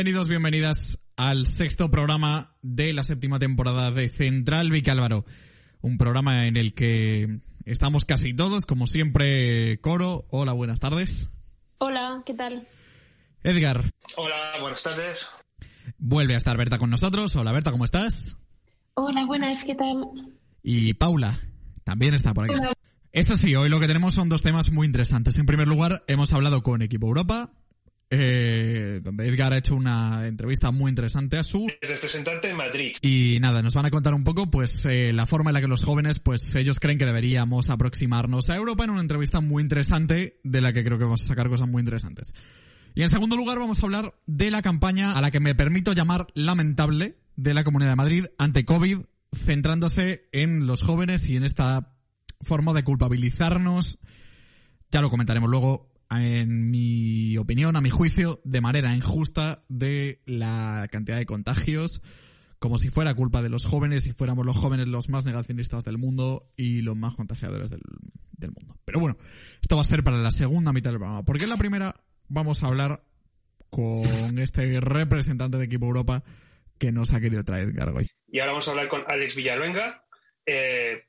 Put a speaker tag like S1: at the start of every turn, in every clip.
S1: Bienvenidos, bienvenidas al sexto programa de la séptima temporada de Central Vicálvaro. Un programa en el que estamos casi todos, como siempre, Coro. Hola, buenas tardes.
S2: Hola, ¿qué tal?
S1: Edgar.
S3: Hola, buenas tardes.
S1: Vuelve a estar Berta con nosotros. Hola, Berta, ¿cómo estás?
S2: Hola, buenas, ¿qué tal?
S1: Y Paula, también está por aquí.
S2: Hola.
S1: Eso sí, hoy lo que tenemos son dos temas muy interesantes. En primer lugar, hemos hablado con Equipo Europa, eh, donde Edgar ha hecho una entrevista muy interesante a su
S3: representante en Madrid.
S1: y nada, nos van a contar un poco pues eh, la forma en la que los jóvenes pues ellos creen que deberíamos aproximarnos a Europa en una entrevista muy interesante de la que creo que vamos a sacar cosas muy interesantes. Y en segundo lugar vamos a hablar de la campaña a la que me permito llamar lamentable de la Comunidad de Madrid ante COVID, centrándose en los jóvenes y en esta forma de culpabilizarnos, ya lo comentaremos luego, en mi opinión, a mi juicio, de manera injusta de la cantidad de contagios, como si fuera culpa de los jóvenes y fuéramos los jóvenes los más negacionistas del mundo y los más contagiadores del, del mundo. Pero bueno, esto va a ser para la segunda mitad del programa, porque en la primera vamos a hablar con este representante de Equipo Europa que nos ha querido traer Edgar hoy.
S3: Y ahora vamos a hablar con Alex Villaluenga, eh,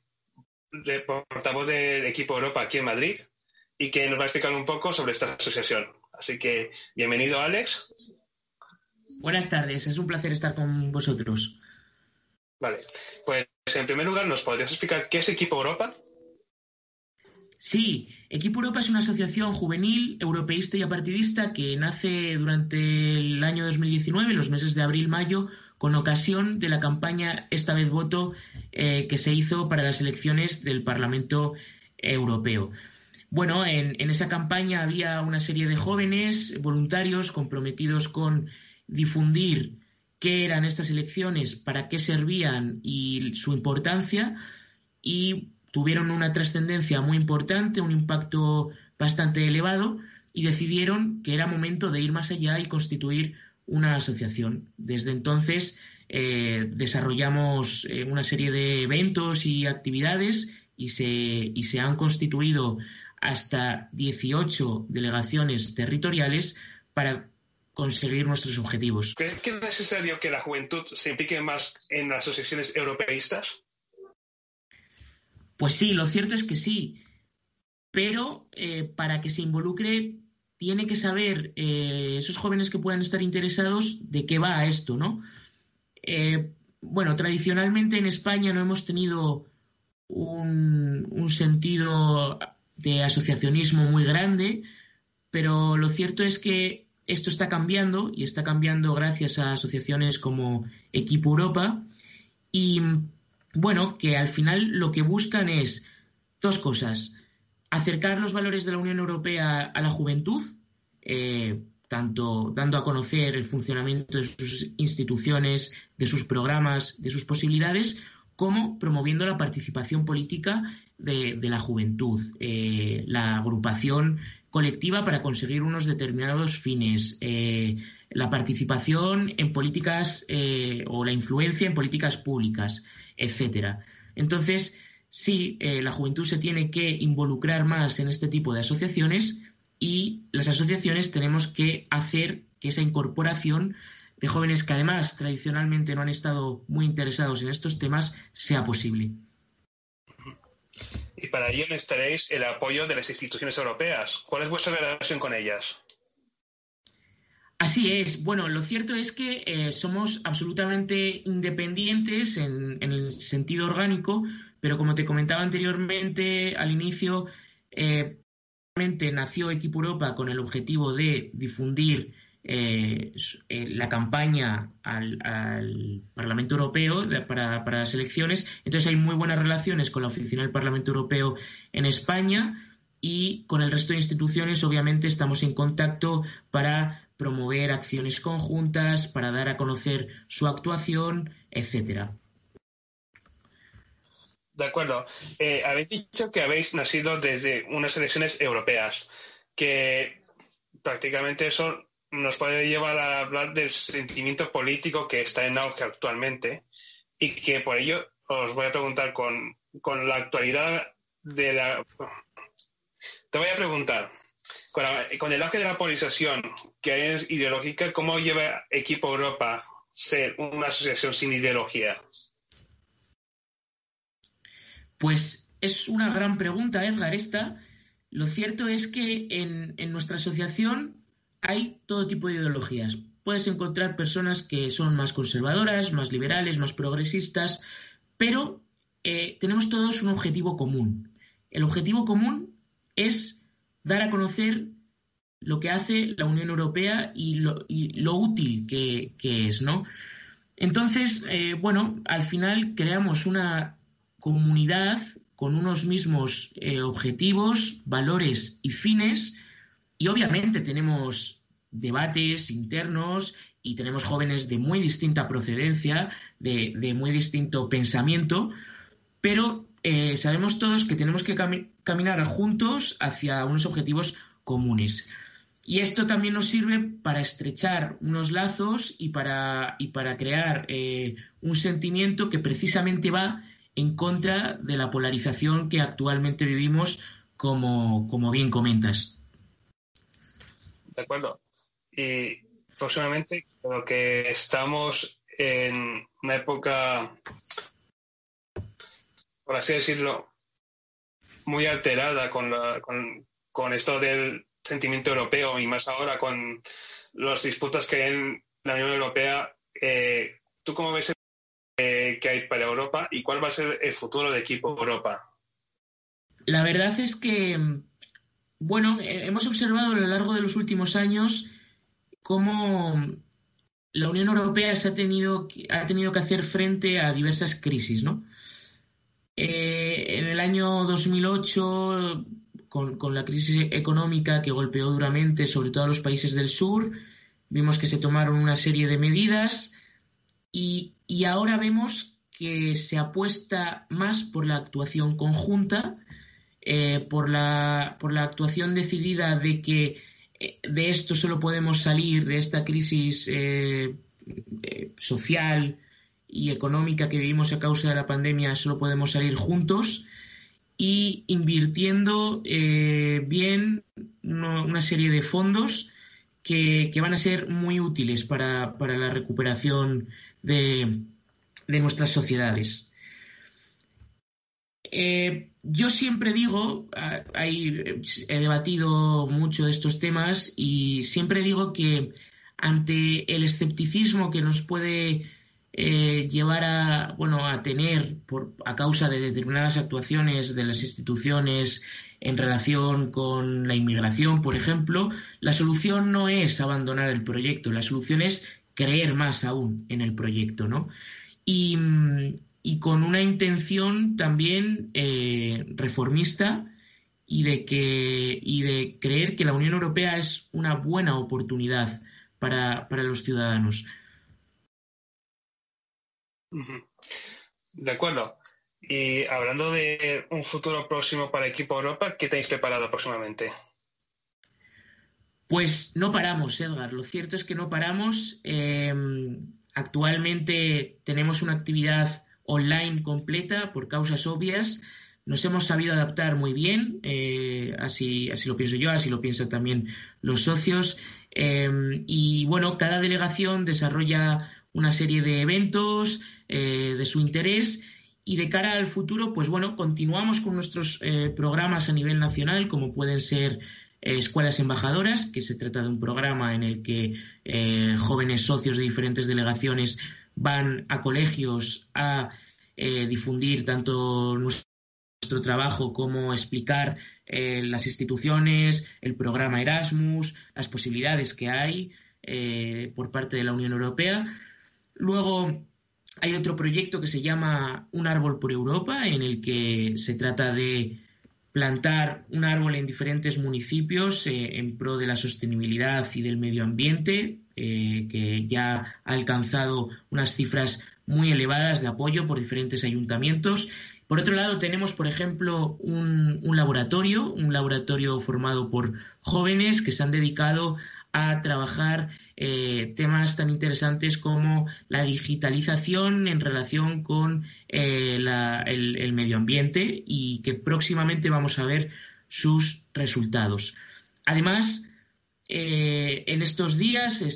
S3: portavoz del equipo Europa aquí en Madrid, y que nos va a explicar un poco sobre esta asociación. Así que bienvenido, Alex.
S4: Buenas tardes, es un placer estar con vosotros.
S3: Vale, pues en primer lugar, ¿nos podrías explicar qué es equipo Europa?
S4: Sí, Equipo Europa es una asociación juvenil, europeísta y apartidista que nace durante el año 2019, en los meses de abril-mayo, con ocasión de la campaña Esta vez voto eh, que se hizo para las elecciones del Parlamento Europeo. Bueno, en, esa campaña había una serie de jóvenes voluntarios comprometidos con difundir qué eran estas elecciones, para qué servían y su importancia, y tuvieron una trascendencia muy importante, un impacto bastante elevado, y decidieron que era momento de ir más allá y constituir una asociación. Desde entonces eh, desarrollamos eh, una serie de eventos y actividades y se, y se han constituido hasta 18 delegaciones territoriales para conseguir nuestros objetivos.
S3: ¿Crees que es necesario que la juventud se implique más en las asociaciones europeístas?
S4: Pues sí, lo cierto es que sí, pero eh, para que se involucre tiene que saber eh, esos jóvenes que puedan estar interesados de qué va esto, ¿no? Eh, bueno, tradicionalmente en España no hemos tenido un, un sentido de asociacionismo muy grande, pero lo cierto es que esto está cambiando y está cambiando gracias a asociaciones como Equipo Europa y bueno, que al final lo que buscan es dos cosas. Acercar los valores de la Unión Europea a la juventud, eh, tanto dando a conocer el funcionamiento de sus instituciones, de sus programas, de sus posibilidades, como promoviendo la participación política de, la juventud, eh, la agrupación colectiva para conseguir unos determinados fines, eh, la participación en políticas eh, o la influencia en políticas públicas, etcétera. Entonces, sí, la juventud se tiene que involucrar más en este tipo de asociaciones y las asociaciones tenemos que hacer que esa incorporación de jóvenes que además tradicionalmente no han estado muy interesados en estos temas sea posible.
S3: Y para ello necesitaréis el apoyo de las instituciones europeas. ¿Cuál es vuestra relación con ellas?
S4: Así es. Bueno, lo cierto es que eh, somos absolutamente independientes en, en, el sentido orgánico, pero como te comentaba anteriormente, al inicio, eh, nació Equipo Europa con el objetivo de difundir eh, eh, la campaña al, Parlamento Europeo para, las elecciones. Entonces hay muy buenas relaciones con la oficina del Parlamento Europeo en España y con el resto de instituciones obviamente estamos en contacto para promover acciones conjuntas, para dar a conocer su actuación, etcétera.
S3: De acuerdo. Eh, habéis dicho que habéis nacido desde unas elecciones europeas, que prácticamente son nos puede llevar a hablar del sentimiento político que está en auge actualmente y que por ello os voy a preguntar con, la actualidad de la... Te voy a preguntar, con, el auge de la polarización que hay ideológica, ¿cómo lleva Equipo Europa ser una asociación sin ideología?
S4: Pues es una gran pregunta, Edgar, esta. Lo cierto es que en, en nuestra asociación hay todo tipo de ideologías. Puedes encontrar personas que son más conservadoras, más liberales, más progresistas, pero eh, tenemos todos un objetivo común. El objetivo común es dar a conocer lo que hace la Unión Europea y lo, útil que, es, ¿no? Entonces, eh, bueno, al final creamos una comunidad con unos mismos eh, objetivos, valores y fines y obviamente tenemos debates internos y tenemos jóvenes de muy distinta procedencia, de, muy distinto pensamiento, pero eh, sabemos todos que tenemos que caminar juntos hacia unos objetivos comunes. Y esto también nos sirve para estrechar unos lazos y para, y para crear eh, un sentimiento que precisamente va en contra de la polarización que actualmente vivimos, como, como bien comentas.
S3: De acuerdo. Y próximamente creo que estamos en una época, por así decirlo, muy alterada con, la, con, esto del sentimiento europeo y más ahora con las disputas que hay en la Unión Europea. Eh, ¿Tú cómo ves el, que hay para Europa y cuál va a ser el futuro de equipo Europa?
S4: La verdad es que bueno, eh, hemos observado a lo largo de los últimos años cómo la Unión Europea se ha tenido, ha tenido que hacer frente a diversas crisis, ¿no? Eh, en el año 2008, con, la crisis económica que golpeó duramente sobre todo a los países del sur, vimos que se tomaron una serie de medidas y, y ahora vemos que se apuesta más por la actuación conjunta eh, por, la, por la actuación decidida de que eh, de esto solo podemos salir, de esta crisis eh, social y económica que vivimos a causa de la pandemia, solo podemos salir juntos y invirtiendo bien una serie de fondos que, van a ser muy útiles para, la recuperación de, de nuestras sociedades. Eh, yo siempre digo, he debatido mucho de estos temas y siempre digo que ante el escepticismo que nos puede eh, llevar a, bueno, a tener por, a causa de determinadas actuaciones de las instituciones en relación con la inmigración, por ejemplo, la solución no es abandonar el proyecto, la solución es creer más aún en el proyecto, ¿no? Y, y con una intención también eh, reformista y de, que, y de creer que la Unión Europea es una buena oportunidad para, los ciudadanos.
S3: De acuerdo. Y hablando de un futuro próximo para Equipo Europa, ¿qué tenéis preparado próximamente?
S4: Pues no paramos, Edgar. Lo cierto es que no paramos. Eh, actualmente tenemos una actividad online completa por causas obvias. Nos hemos sabido adaptar muy bien, eh, así, así lo pienso yo, así lo piensan también los socios. Em, y bueno, cada delegación desarrolla una serie de eventos eh, de su interés y de cara al futuro, pues bueno, continuamos con nuestros eh, programas a nivel nacional, como pueden ser escuelas embajadoras, que se trata de un programa en el que jóvenes socios de diferentes delegaciones van a colegios a eh, difundir tanto nuestro trabajo como explicar eh, las instituciones, el programa Erasmus, las posibilidades que hay. eh, por parte de la Unión Europea. Luego hay otro proyecto que se llama Un árbol por Europa, en el que se trata de plantar un árbol en diferentes municipios en pro de la sostenibilidad y del medio ambiente, eh, que ya ha alcanzado unas cifras muy elevadas de apoyo por diferentes ayuntamientos. Por otro lado, tenemos, por ejemplo, un, laboratorio, un laboratorio formado por jóvenes que se han dedicado a trabajar eh, temas tan interesantes como la digitalización en relación con eh, el, medio ambiente y que próximamente vamos a ver sus resultados. Además, eh, en estos días se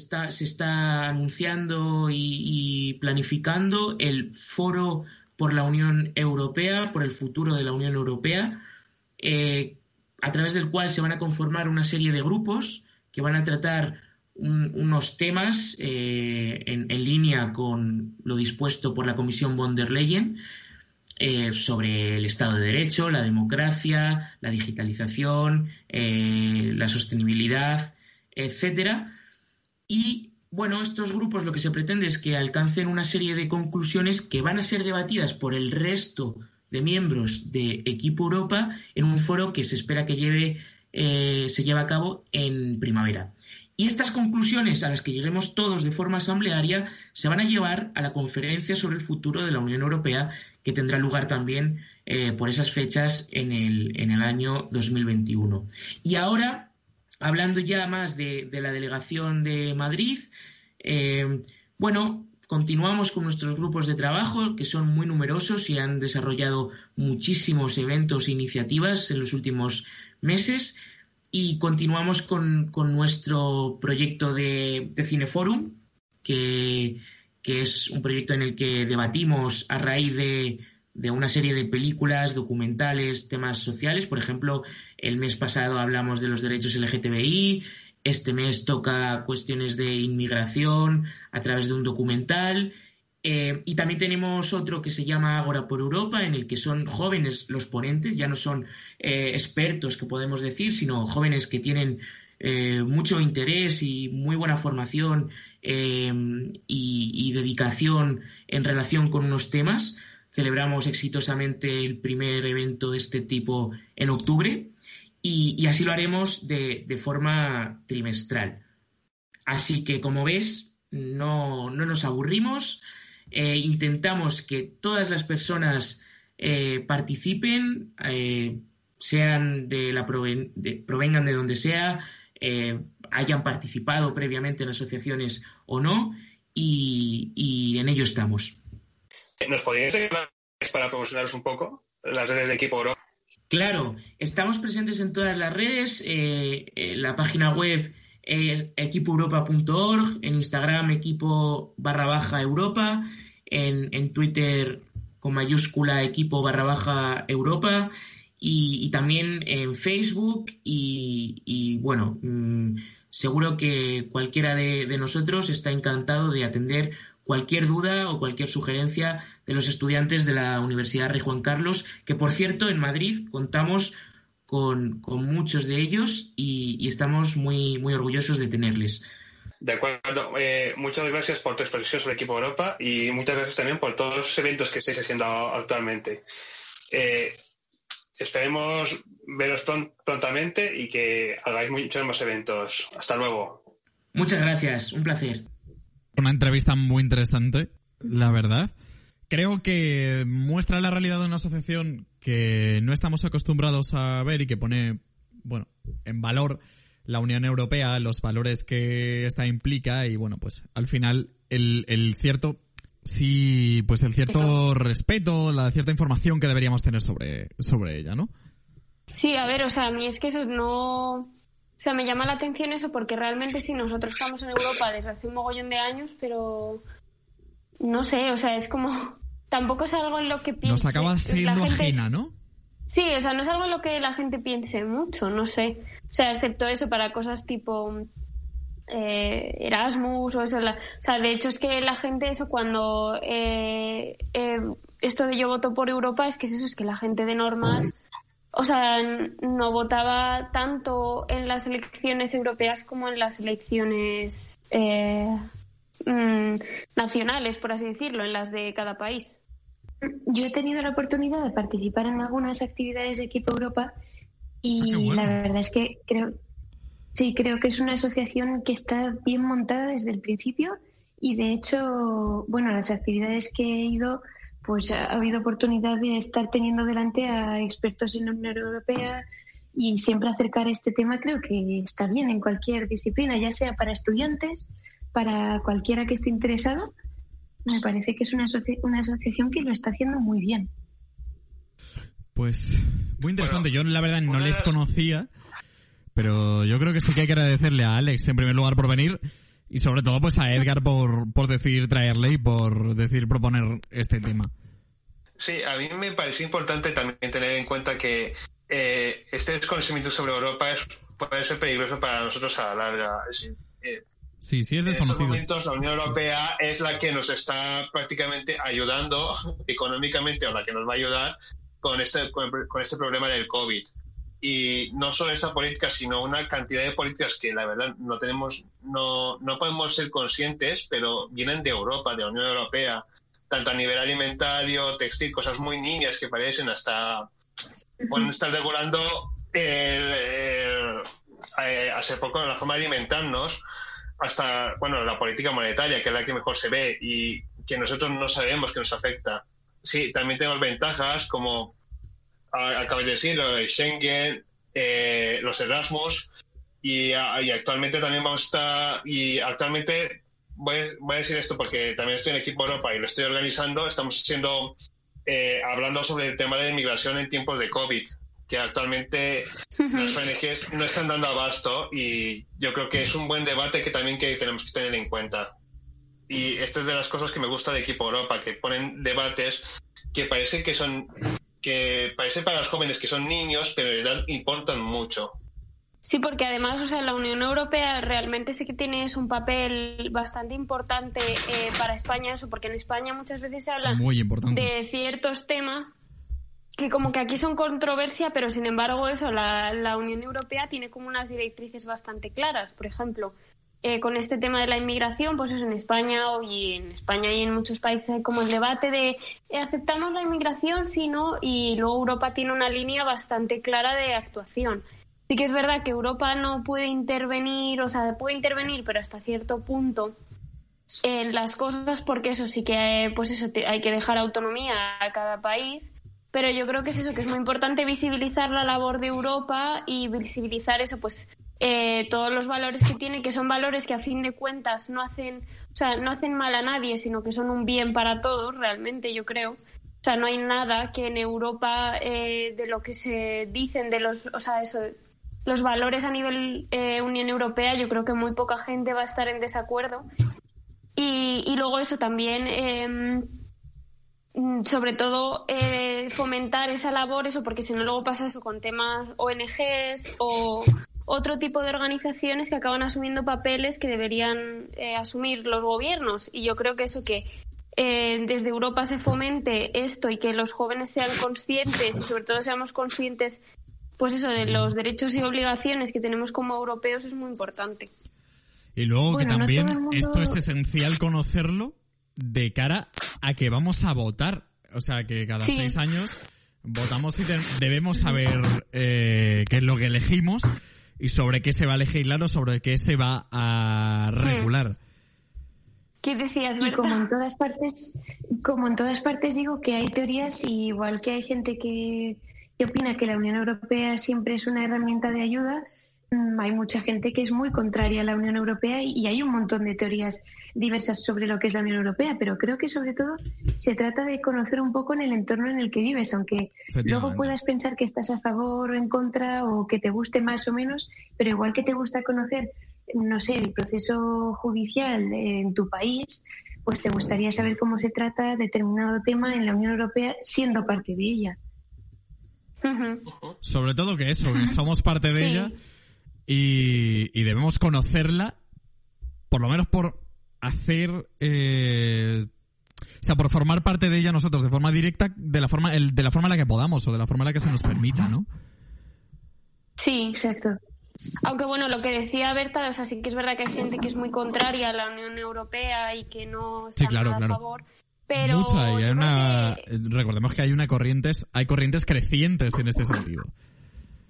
S4: está anunciando y, planificando el foro por la Unión Europea, por el futuro de la Unión Europea, a través del cual se van a conformar una serie de grupos que van a tratar unos temas eh, en, línea con lo dispuesto por la Comisión von der Leyen eh, sobre el Estado de Derecho, la democracia, la digitalización, eh, la sostenibilidad, etcétera. Y bueno, estos grupos lo que se pretende es que alcancen una serie de conclusiones que van a ser debatidas por el resto de miembros de Equipo Europa en un foro que se espera que lleve eh, se lleva a cabo en primavera. Y estas conclusiones a las que lleguemos todos de forma asamblearia se van a llevar a la conferencia sobre el futuro de la Unión Europea que tendrá lugar también eh, por esas fechas en el, en el, año 2021. Y ahora, hablando ya más de, la delegación de Madrid, eh, bueno, continuamos con nuestros grupos de trabajo que son muy numerosos y han desarrollado muchísimos eventos e iniciativas en los últimos meses. Y continuamos con, nuestro proyecto de, Cineforum, que, es un proyecto en el que debatimos a raíz de, una serie de películas, documentales, temas sociales. Por ejemplo, el mes pasado hablamos de los derechos LGTBI, este mes toca cuestiones de inmigración a través de un documental eh, y también tenemos otro que se llama Agora por Europa, en el que son jóvenes los ponentes, ya no son eh, expertos que podemos decir, sino jóvenes que tienen eh, mucho interés y muy buena formación y, dedicación en relación con unos temas. Celebramos exitosamente el primer evento de este tipo en octubre y, así lo haremos de, de, forma trimestral. Así que, como ves, no, no nos aburrimos. Eh, intentamos que todas las personas eh, participen, eh, sean de la provengan de donde sea, hayan participado previamente en asociaciones o no, y, en ello estamos.
S3: ¿Nos podríais ayudar para promocionaros un poco las redes de Equipo Europa?
S4: Claro, estamos presentes en todas las redes, la página web equipoeuropa.org, en Instagram equipo barra baja Europa, en, Twitter con mayúscula equipo barra baja Europa y, también en Facebook y, bueno, mm, seguro que cualquiera de, nosotros está encantado de atender cualquier duda o cualquier sugerencia de los estudiantes de la Universidad Rey Juan Carlos, que por cierto en Madrid contamos con, muchos de ellos y, estamos muy, muy orgullosos de tenerles.
S3: De acuerdo. Eh, muchas gracias por tu expresión sobre Equipo Europa y muchas gracias también por todos los eventos que estáis haciendo actualmente. Eh, esperemos veros prontamente y que hagáis muchos más eventos. Hasta luego.
S4: Muchas gracias. Un placer.
S1: Una entrevista muy interesante, la verdad. Creo que muestra la realidad de una asociación que no estamos acostumbrados a ver y que pone, bueno, en valor la Unión Europea, los valores que esta implica y bueno, pues al final el, el cierto sí, pues el cierto respeto, la cierta información que deberíamos tener sobre, sobre ella, ¿no?
S2: Sí, a ver, o sea, a mí es que eso no... O sea, me llama la atención eso porque realmente sí, nosotros estamos en Europa desde hace un mogollón de años, pero no sé, o sea, es como... Tampoco es algo en lo que piense.
S1: Nos acaba siendo ajena, ¿no?
S2: Sí, o sea, no es algo en lo que la gente piense mucho, no sé. O sea, excepto eso para cosas tipo eh, Erasmus o eso. o sea, de hecho es que la gente eso cuando eh, eh, esto de yo voto por Europa es que es eso, es que la gente de normal o sea, no votaba tanto en las elecciones europeas como en las elecciones eh, mm, nacionales, por así decirlo, en las de cada país.
S5: Yo he tenido la oportunidad de participar en algunas actividades de Equipo Europa y
S1: Ah,
S5: la verdad es que creo, sí, creo que es una asociación que está bien montada desde el principio y de hecho, bueno, las actividades que he ido pues ha habido oportunidad de estar teniendo delante a expertos en la Unión Europea y siempre acercar este tema creo que está bien en cualquier disciplina, ya sea para estudiantes, para cualquiera que esté interesado. Me parece que es una, asoci- una asociación que lo está haciendo muy bien.
S1: Pues muy interesante.
S3: Bueno,
S1: yo la verdad no les conocía, pero yo creo que sí que hay que agradecerle a Alex en primer lugar por venir y sobre todo pues a Edgar por, por decidir traerle y por decidir proponer este tema.
S3: Sí, a mí me pareció importante también tener en cuenta que eh, este desconocimiento sobre Europa es, puede ser peligroso para nosotros a la larga. Eh,
S1: Sí, sí es
S3: en estos
S1: desconocido.
S3: momentos la Unión Europea es la que nos está prácticamente ayudando económicamente o la que nos va a ayudar con este, con, con este problema del COVID. Y no solo esta política, sino una cantidad de políticas que la verdad no tenemos, no, no podemos ser conscientes, pero vienen de Europa, de la Unión Europea, tanto a nivel alimentario, textil, cosas muy niñas que parecen hasta pueden estar regulando el, el- eh, hace poco la forma de alimentarnos hasta bueno la política monetaria que es la que mejor se ve y que nosotros no sabemos que nos afecta. Sí también tenemos ventajas como a- acabas de decir lo de Schengen eh, los Erasmus y, y actualmente también vamos a estar y actualmente voy, a- voy a decir esto porque también estoy en equipo Europa y lo estoy organizando estamos siendo eh, hablando sobre el tema de inmigración en tiempos de COVID que actualmente las ONGs no están dando abasto y yo creo que es un buen debate que también que tenemos que tener en cuenta. Y esta es de las cosas que me gusta de Equipo Europa, que ponen debates que parece que son que parece para los jóvenes que son niños, pero en realidad importan mucho.
S2: Sí, porque además, o sea, la Unión Europea realmente sí que tiene un papel bastante importante eh, para España, eso, porque en España muchas veces se habla
S1: Muy importante.
S2: de ciertos temas que como que aquí son controversia, pero sin embargo eso, la, la Unión Europea tiene como unas directrices bastante claras. Por ejemplo, eh, con este tema de la inmigración, pues eso en España y en España y en muchos países hay como el debate de eh, aceptamos la inmigración, sí, no, y luego Europa tiene una línea bastante clara de actuación. Sí que es verdad que Europa no puede intervenir, o sea, puede intervenir, pero hasta cierto punto en las cosas, porque eso sí que, pues eso, hay que dejar autonomía a cada país. Pero yo creo que es eso, que es muy importante visibilizar la labor de Europa y visibilizar eso, pues eh, todos los valores que tiene, que son valores que a fin de cuentas no hacen, o sea, no hacen mal a nadie, sino que son un bien para todos, realmente, yo creo. O sea, no hay nada que en Europa eh, de lo que se dicen de los, o sea, eso, los valores a nivel eh, Unión Europea, yo creo que muy poca gente va a estar en desacuerdo. Y, y luego eso también, mm, sobre todo, eh, fomentar esa labor, eso, porque si no luego pasa eso con temas ONGs o otro tipo de organizaciones que acaban asumiendo papeles que deberían eh, asumir los gobiernos. Y yo creo que eso que eh, desde Europa se fomente esto y que los jóvenes sean conscientes y sobre todo seamos conscientes pues eso de los derechos y obligaciones que tenemos como europeos es muy importante.
S1: Y luego
S5: Bueno,
S1: que también
S5: mundo-
S1: esto es esencial conocerlo de cara a que vamos a votar. O sea, que cada
S2: Sí.
S1: seis años votamos y debemos saber eh, qué es lo que elegimos y sobre qué se va a legislar o sobre qué se va a regular.
S2: ¿Qué decías,
S5: Y como en todas partes, como en todas partes digo que hay teorías y igual que hay gente que, que opina que la Unión Europea siempre es una herramienta de ayuda, hay mucha gente que es muy contraria a la Unión Europea y, hay un montón de teorías diversas sobre lo que es la Unión Europea, pero creo que sobre todo se trata de conocer un poco en el entorno en el que vives, aunque luego puedas pensar que estás a favor o en contra o que te guste más o menos, pero igual que te gusta conocer, no sé, el proceso judicial en tu país, pues te gustaría saber cómo se trata determinado tema en la Unión Europea siendo parte de ella.
S1: Sobre todo que eso, que somos parte de
S2: Sí.
S1: ella y, y debemos conocerla, por lo menos por hacer, eh, o sea, por formar parte de ella nosotros de forma directa, de la forma, el- de la forma en la que podamos o de la forma en la que se nos permita, ¿no?
S2: Sí.
S5: Exacto.
S2: Aunque bueno, lo que decía Berta, o sea, sí que es verdad que hay gente que es muy contraria a la Unión Europea y que no está
S1: Sí, claro,
S2: nada
S1: claro.
S2: a favor. Pero
S1: Mucha, y hay una...
S2: que-
S1: Recordemos que hay una corrientes, hay corrientes crecientes en este sentido.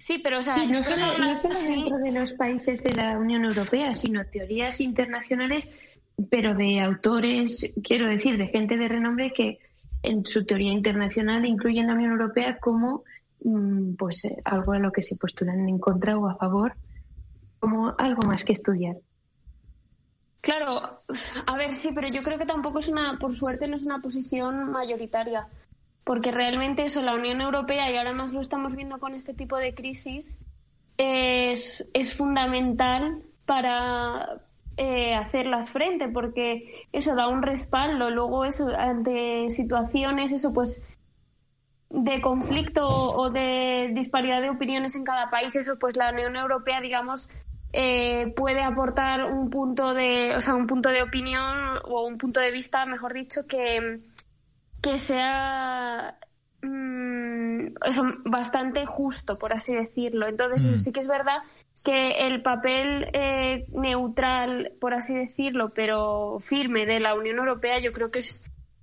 S2: Sí, pero o sea,
S5: Sí, no solo, no solo dentro de los países de la Unión Europea, sino teorías internacionales, pero de autores, quiero decir, de gente de renombre que en su teoría internacional incluyen la Unión Europea como mm, pues eh, algo a lo que se postulan en contra o a favor, como algo más que estudiar.
S2: Claro, a ver, sí, pero yo creo que tampoco es una, por suerte, no es una posición mayoritaria. Porque realmente eso, la Unión Europea, y ahora más lo estamos viendo con este tipo de crisis, es, es fundamental para eh, hacerlas frente, porque eso da un respaldo. Luego, eso, ante situaciones, eso, pues de conflicto o de disparidad de opiniones en cada país, eso pues la Unión Europea, digamos, eh, puede aportar un punto de, o sea, un punto de opinión o un punto de vista, mejor dicho, que, que sea mm, eso, bastante justo, por así decirlo. Entonces,
S1: Mm.
S2: sí que es verdad que el papel eh, neutral, por así decirlo, pero firme de la Unión Europea, yo creo que es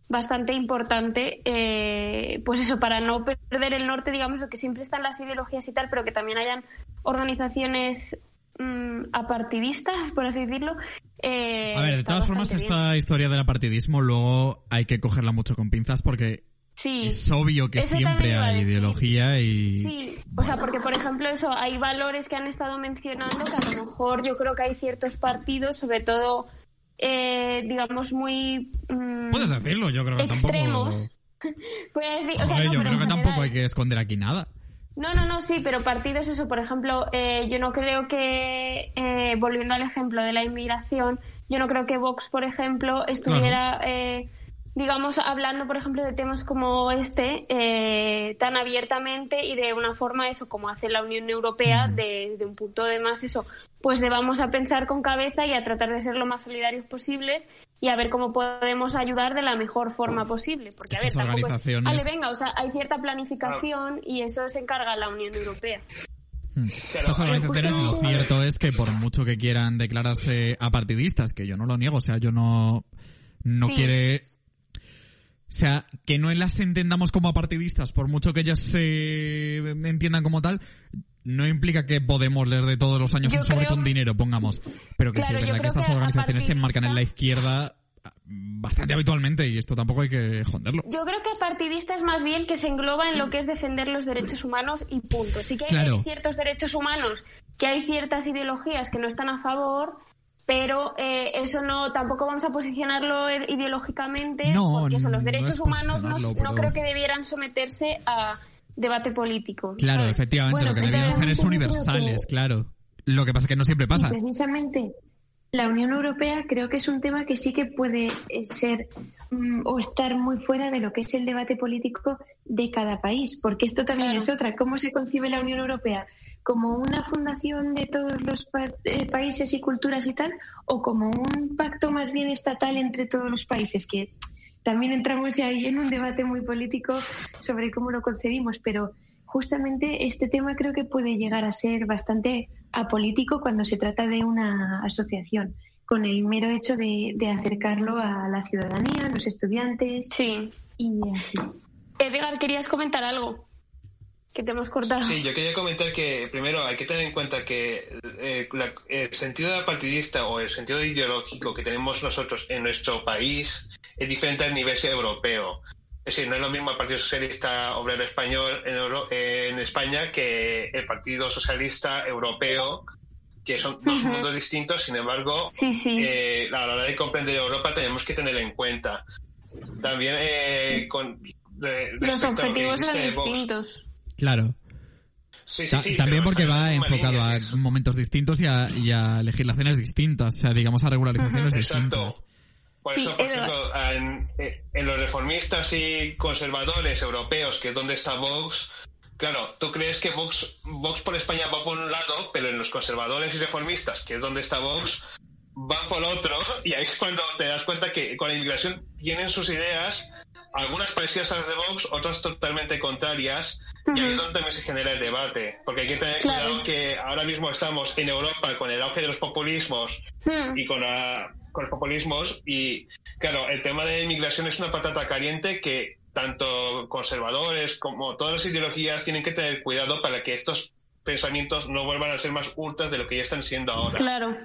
S2: bastante importante, eh, pues eso, para no perder el norte, digamos, que siempre están las ideologías y tal, pero que también hayan organizaciones mm, apartidistas, por así decirlo. eh,
S1: A ver, de todas formas,
S2: bien.
S1: esta historia del apartidismo luego hay que cogerla mucho con pinzas porque
S2: Sí.
S1: es obvio que
S2: Eso
S1: siempre hay ideología y...
S2: Sí, o sea, porque por ejemplo eso, hay valores que han estado mencionando que a lo mejor yo creo que hay ciertos partidos, sobre todo, eh, digamos, muy... mm,
S1: Puedes decirlo, yo creo que
S2: extremos. A decir- o sea,
S1: Joder,
S2: no,
S1: yo creo que tampoco hay que esconder aquí nada.
S2: No, no, no, sí, pero partidos, eso, por ejemplo, eh, yo no creo que, eh, volviendo al ejemplo de la inmigración, yo no creo que Vox, por ejemplo, estuviera, eh, digamos, hablando, por ejemplo, de temas como este eh, tan abiertamente y de una forma, eso, como hace la Unión Europea, de, de un punto de más, eso, pues de vamos a pensar con cabeza y a tratar de ser lo más solidarios posibles y a ver cómo podemos ayudar de la mejor forma posible. Porque, a ver,
S1: Estas
S2: tampoco es,
S1: organizaciones-
S2: "Ale, venga, o sea, hay cierta planificación y eso se encarga la Unión Europea.
S1: Hmm. Estas organizaciones lo cierto es que por mucho que quieran declararse apartidistas, que yo no lo niego, o sea, yo no, no
S2: Sí.
S1: quiere... O sea, que no las entendamos como apartidistas, por mucho que ellas se entiendan como tal, no implica que Podemos les dé todos los años
S2: Yo
S1: un sobre
S2: creo-
S1: con dinero, pongamos. Pero que
S2: Claro,
S1: sí es verdad que estas
S2: que
S1: organizaciones se enmarcan en la izquierda bastante habitualmente y esto tampoco hay que joderlo.
S2: Yo creo que partidista es más bien que se engloba en lo que es defender los derechos humanos y punto. Sí que hay
S1: Claro.
S2: ciertos derechos humanos, que hay ciertas ideologías que no están a favor, pero eh, eso no tampoco vamos a posicionarlo ide- ideológicamente,
S1: No,
S2: porque eso, los derechos humanos no, no creo que debieran someterse a debate político.
S1: Claro,
S2: ¿sabes?
S1: efectivamente,
S5: Bueno,
S1: lo que deberían
S5: entonces,
S1: ser es
S5: que-
S1: universales, claro. Lo que pasa es que no siempre pasa.
S5: Sí, precisamente la Unión Europea creo que es un tema que sí que puede eh, ser mm, o estar muy fuera de lo que es el debate político de cada país, porque esto también
S2: Claro.
S5: es otra. ¿Cómo se concibe la Unión Europea? ¿Como una fundación de todos los pa- eh, países y culturas y tal? ¿O como un pacto más bien estatal entre todos los países? Que también entramos ahí en un debate muy político sobre cómo lo concebimos, pero justamente este tema creo que puede llegar a ser bastante apolítico cuando se trata de una asociación, con el mero hecho de, de acercarlo a la ciudadanía, a los estudiantes
S2: Sí.
S5: y así.
S2: Edgar, querías comentar algo que te hemos cortado.
S3: Sí, yo quería comentar que primero hay que tener en cuenta que eh, la- el sentido partidista o el sentido ideológico que tenemos nosotros en nuestro país es diferente al nivel europeo. Es decir, no es lo mismo el Partido Socialista Obrero Español en, Euro- en España que el Partido Socialista Europeo, que son dos mundos distintos, sin embargo,
S2: Sí, sí.
S3: eh, a la hora de comprender Europa tenemos que tener en cuenta. También eh, con re-
S2: los
S3: a lo
S2: objetivos son distintos.
S1: Claro.
S3: Sí, sí, sí,
S1: también porque va enfocado a momentos distintos y a, y a legislaciones distintas, o sea, digamos a regularizaciones
S3: Exacto.
S1: distintas.
S3: Por
S2: Sí,
S3: eso, por ejemplo, en, eh, en los reformistas y conservadores europeos, que es donde está Vox, claro, tú crees que Vox, Vox por España va por un lado, pero en los conservadores y reformistas, que es donde está Vox, van por otro, y ahí es cuando te das cuenta que con la inmigración tienen sus ideas, algunas parecidas a las de Vox, otras totalmente contrarias, y ahí es donde también se genera el debate, porque hay que tener cuidado que ahora mismo estamos en Europa con el auge de los populismos
S2: Hmm.
S3: y con, la- con los populismos, y claro, el tema de inmigración es una patata caliente que tanto conservadores como todas las ideologías tienen que tener cuidado para que estos pensamientos no vuelvan a ser más hurtas de lo que ya están siendo ahora.
S2: Claro.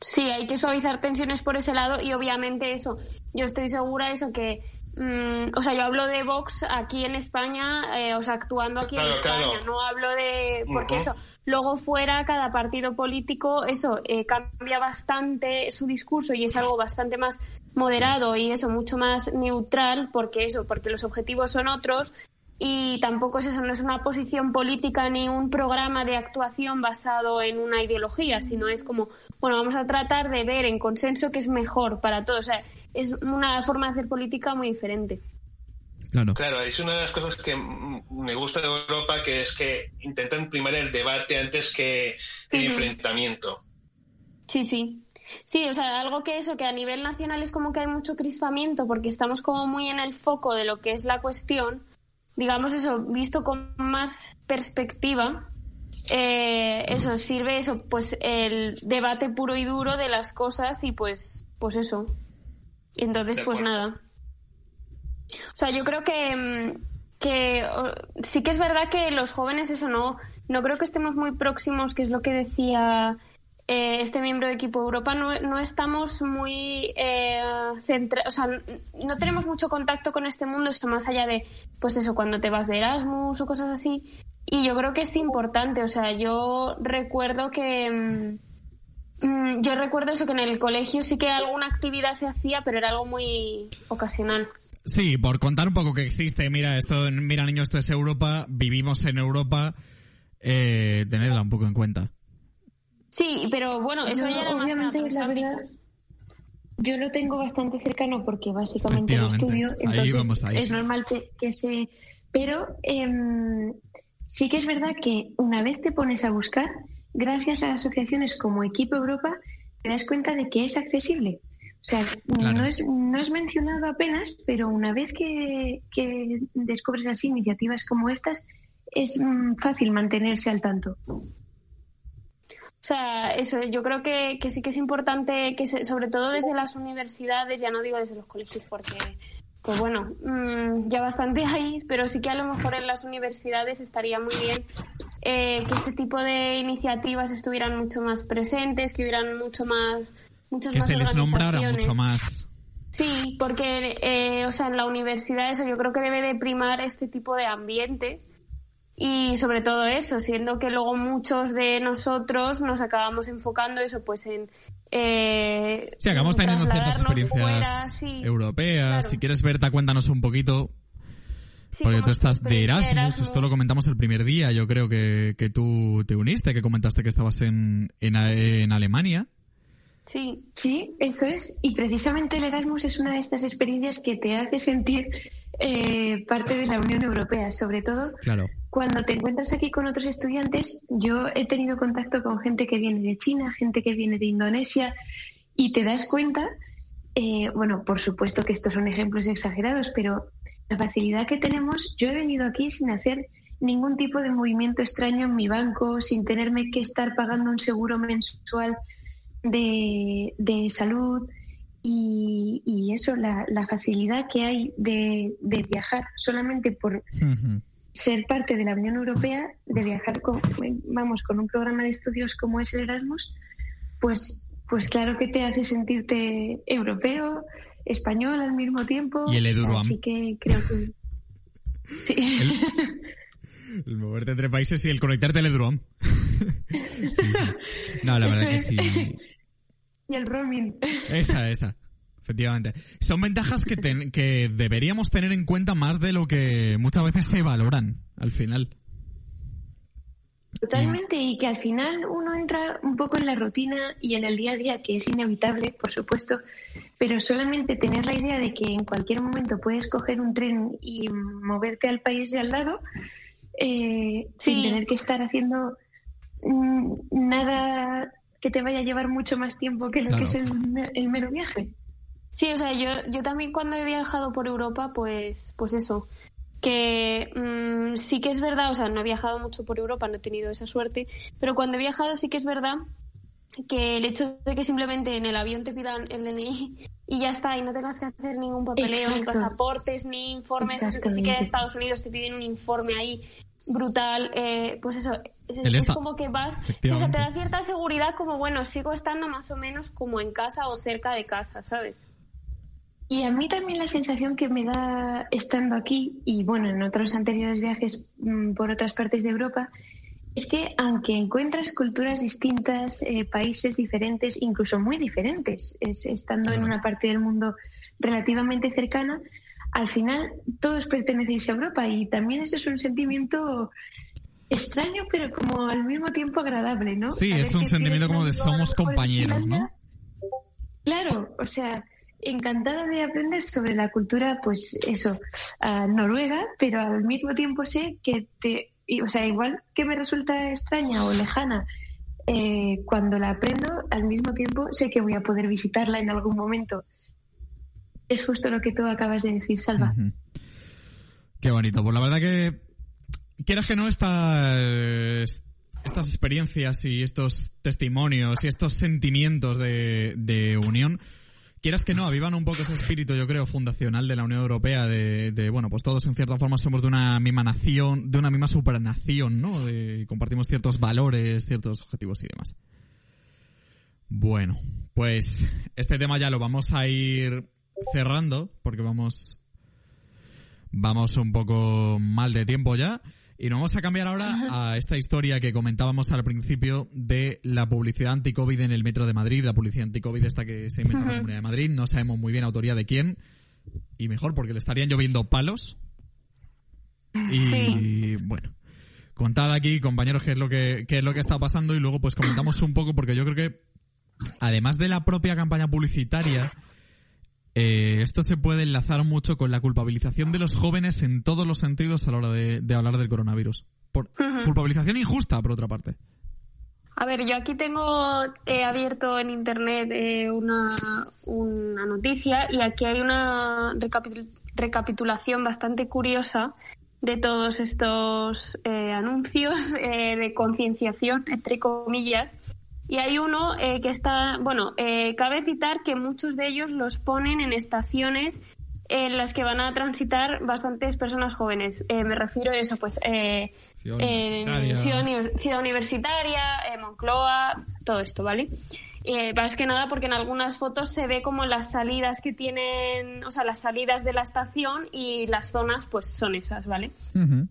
S2: Sí, hay que suavizar tensiones por ese lado y obviamente eso, yo estoy segura de eso que, mm, o sea, yo hablo de Vox aquí en España, eh, o sea, actuando aquí
S3: Claro,
S2: en España,
S3: claro.
S2: no hablo de, porque eso, luego fuera cada partido político, eso, eh, cambia bastante su discurso y es algo bastante más moderado y eso, mucho más neutral, porque eso, porque los objetivos son otros y tampoco es eso, no es una posición política ni un programa de actuación basado en una ideología, sino es como, bueno, vamos a tratar de ver en consenso que es mejor para todos. O sea, es una forma de hacer política muy diferente.
S1: Claro.
S3: Claro, es una de las cosas que me gusta de Europa, que es que intentan primar el debate antes que el enfrentamiento.
S2: Sí, sí. Sí, o sea, algo que eso, que a nivel nacional es como que hay mucho crispamiento porque estamos como muy en el foco de lo que es la cuestión, digamos eso, visto con más perspectiva, eh, eso sirve eso, pues el debate puro y duro de las cosas y pues, pues eso. Entonces, pues nada. O sea, yo creo que, mm, que sí que es verdad que los jóvenes, eso no, no creo que estemos muy próximos, que es lo que decía eh, este miembro de equipo Europa, no, no estamos muy eh, centra- o sea, no tenemos mucho contacto con este mundo, eso más allá de, pues eso, cuando te vas de Erasmus o cosas así. Y yo creo que es importante, o sea, yo recuerdo que. mm, yo recuerdo eso, que en el colegio sí que alguna actividad se hacía, pero era algo muy ocasional.
S1: Sí, por contar un poco que existe, mira, esto, mira niños, esto es Europa, vivimos en Europa, eh, tenedla un poco en cuenta.
S2: Sí, pero bueno, eso
S5: Yo,
S2: ya era más en
S5: obviamente,
S2: otros
S5: la verdad,
S2: ámbitos.
S5: Yo lo tengo bastante cercano porque básicamente lo estudio,
S1: ahí
S5: entonces
S1: vamos ahí.
S5: es normal que, que se... Pero em, sí que es verdad que una vez te pones a buscar, gracias a asociaciones como Equipo Europa, te das cuenta de que es accesible. O sea,
S1: Claro.
S5: no, es, no es mencionado apenas, pero una vez que, que descubres así iniciativas como estas, es mm, fácil mantenerse al tanto.
S2: O sea, eso, yo creo que, que sí que es importante que, se- sobre todo desde las universidades, ya no digo desde los colegios porque, pues bueno, mm, ya bastante hay, pero sí que a lo mejor en las universidades estaría muy bien eh, que este tipo de iniciativas estuvieran mucho más presentes, que hubieran mucho más, muchas
S1: Que
S2: más
S1: se les nombrara mucho más.
S2: Sí, porque, eh, o sea, en la universidad eso yo creo que debe de primar este tipo de ambiente y sobre todo eso, siendo que luego muchos de nosotros nos acabamos enfocando eso pues en... Eh,
S1: Sí, acabamos
S2: en
S1: teniendo ciertas experiencias
S2: fuera, sí.
S1: europeas.
S2: claro.
S1: Si quieres, Berta, cuéntanos un poquito.
S2: Sí,
S1: porque tú estás de Erasmus, esto lo comentamos el primer día. Yo creo que, que tú te uniste, que comentaste que estabas en, en, en Alemania.
S2: Sí,
S5: Sí, eso es. Y precisamente el Erasmus es una de estas experiencias que te hace sentir eh, parte de la Unión Europea, sobre todo
S1: Claro.
S5: cuando te encuentras aquí con otros estudiantes. Yo he tenido contacto con gente que viene de China, gente que viene de Indonesia, y te das cuenta, eh, bueno, por supuesto que estos son ejemplos exagerados, pero la facilidad que tenemos, yo he venido aquí sin hacer ningún tipo de movimiento extraño en mi banco, sin tenerme que estar pagando un seguro mensual de, de salud y, y eso, la, la facilidad que hay de, de viajar solamente por ser parte de la Unión Europea, de viajar con, vamos, con un programa de estudios como es el Erasmus, pues, pues claro que te hace sentirte europeo, español al mismo tiempo.
S1: Y el Eduroam.
S5: Así que creo que... Sí.
S1: El moverte entre países y el conectarte al Edrom. sí, sí. No, la verdad que sí.
S5: Y el roaming.
S1: Esa, esa. Efectivamente. Son ventajas que, ten- que deberíamos tener en cuenta más de lo que muchas veces se valoran al final.
S5: Totalmente, y que al final uno entra un poco en la rutina y en el día a día, que es inevitable, por supuesto, pero solamente tener la idea de que en cualquier momento puedes coger un tren y moverte al país de al lado eh,
S2: Sí.
S5: sin tener que estar haciendo mm, nada que te vaya a llevar mucho más tiempo que lo
S1: Claro.
S5: que es el, el mero viaje.
S2: Sí, o sea, yo, yo también cuando he viajado por Europa, pues, pues eso, que mm, sí que es verdad, o sea, no he viajado mucho por Europa, no he tenido esa suerte, pero cuando he viajado sí que es verdad que el hecho de que simplemente en el avión te pidan el DNI y ya está, y no tengas que hacer ningún papeleo, ni pasaportes, ni informes, eso que sí que en Estados Unidos te piden un informe ahí brutal, eh, pues eso, es, como que vas, te da cierta seguridad como, bueno, sigo estando más o menos como en casa o cerca de casa, ¿sabes?
S5: Y a mí también la sensación que me da estando aquí y bueno, en otros anteriores viajes mm, por otras partes de Europa, es que aunque encuentras culturas distintas, eh, países diferentes, incluso muy diferentes, estando en una parte del mundo relativamente cercana, al final todos pertenecéis a Europa y también eso es un sentimiento extraño, pero como al mismo tiempo agradable, ¿no?
S1: Sí, es un sentimiento como de somos compañeros, ¿no?
S5: Claro, o sea, encantada de aprender sobre la cultura, pues eso, noruega, pero al mismo tiempo sé que te, o sea, igual que me resulta extraña o lejana, eh, cuando la aprendo, al mismo tiempo sé que voy a poder visitarla en algún momento. Es justo lo que tú acabas de decir, Salva.
S1: Qué bonito. Pues la verdad que, quieras que no, estas experiencias y estos testimonios y estos sentimientos de, de unión quieras que no, avivan un poco ese espíritu, yo creo, fundacional de la Unión Europea, de, bueno, pues todos en cierta forma somos de una misma nación, de una misma supranación, ¿no? compartimos ciertos valores, ciertos objetivos y demás. Bueno, pues este tema ya lo vamos a ir cerrando, porque vamos, vamos un poco mal de tiempo ya. Y nos vamos a cambiar ahora a esta historia que comentábamos al principio de la publicidad anti-COVID en el metro de Madrid, la publicidad anti-COVID esta que se inventa en la Comunidad de Madrid. No sabemos muy bien autoría de quién. Y mejor, porque le estarían lloviendo palos. Y bueno, contad aquí, compañeros, qué es lo que, qué es lo que está pasando y luego pues comentamos un poco, porque yo creo que además de la propia campaña publicitaria, eh, esto se puede enlazar mucho con la culpabilización de los jóvenes en todos los sentidos a la hora de, hablar del coronavirus. Por, Culpabilización injusta, por otra parte.
S2: A ver, yo aquí tengo eh, abierto en internet eh, una, una, noticia y aquí hay una recapitulación bastante curiosa de todos estos anuncios de concienciación, entre comillas, y hay uno eh, que está, bueno, eh, cabe citar que muchos de ellos los ponen en estaciones en las que van a transitar bastantes personas jóvenes. Eh, me refiero a eso, pues, Ciudad Universitaria, Ciudad Universitaria Moncloa, todo esto, ¿vale? Eh, más que nada porque en algunas fotos se ve como las salidas que tienen, o sea, las salidas de la estación y las zonas pues son esas, ¿vale?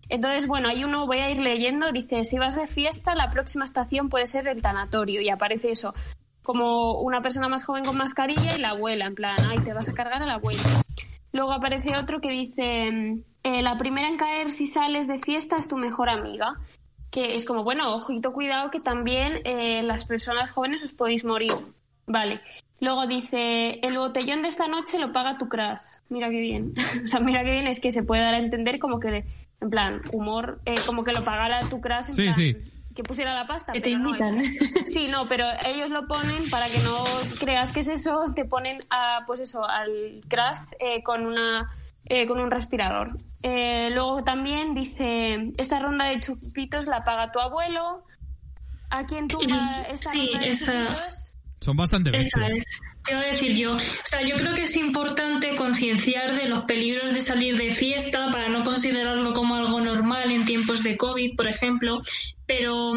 S2: Entonces, bueno, hay uno, voy a ir leyendo, dice, si vas de fiesta, la próxima estación puede ser el tanatorio y aparece eso, como una persona más joven con mascarilla y la abuela, en plan, ay, te vas a cargar a la abuela. Luego aparece otro que dice, eh, la primera en caer si sales de fiesta es tu mejor amiga que es como, bueno, ojito, cuidado, que también eh, las personas jóvenes os podéis morir. Vale. Luego dice, el botellón de esta noche lo paga tu crash. Mira qué bien. o sea, mira qué bien, es que se puede dar a entender como que, en plan, humor, eh, como que lo pagara tu crash. En
S1: sí, sí.
S2: Que pusiera la pasta.
S5: Que te invitan.
S2: sí, no, pero ellos lo ponen para que no creas que es eso, te ponen a, pues eso, al crash eh, con una eh, con un respirador. Eh, luego también dice, esta ronda de chupitos la paga tu abuelo. ¿A quién tumba esa
S6: sí, esa...
S1: Son bastante
S6: bestias. Esa es. Te voy a decir yo. O sea, yo creo que es importante concienciar de los peligros de salir de fiesta para no considerarlo como algo normal en tiempos de COVID, por ejemplo. Pero, o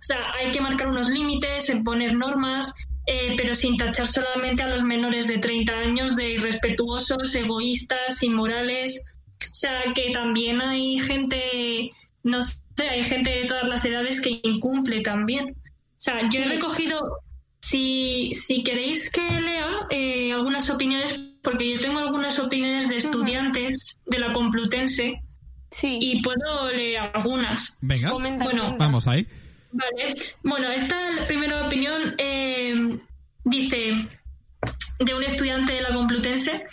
S6: sea, hay que marcar unos límites, en poner normas eh, pero sin tachar solamente a los menores de 30 años de irrespetuosos, egoístas, inmorales. O sea, que también hay gente, no sé, hay gente de todas las edades que incumple también. O sea, yo he recogido, si, si queréis que lea eh, algunas opiniones, porque yo tengo algunas opiniones de estudiantes de la Complutense.
S2: Sí.
S6: Y puedo leer algunas.
S1: Venga, bueno, vamos ahí.
S6: Vale. Bueno, esta primera opinión eh, dice de un estudiante de la Complutense.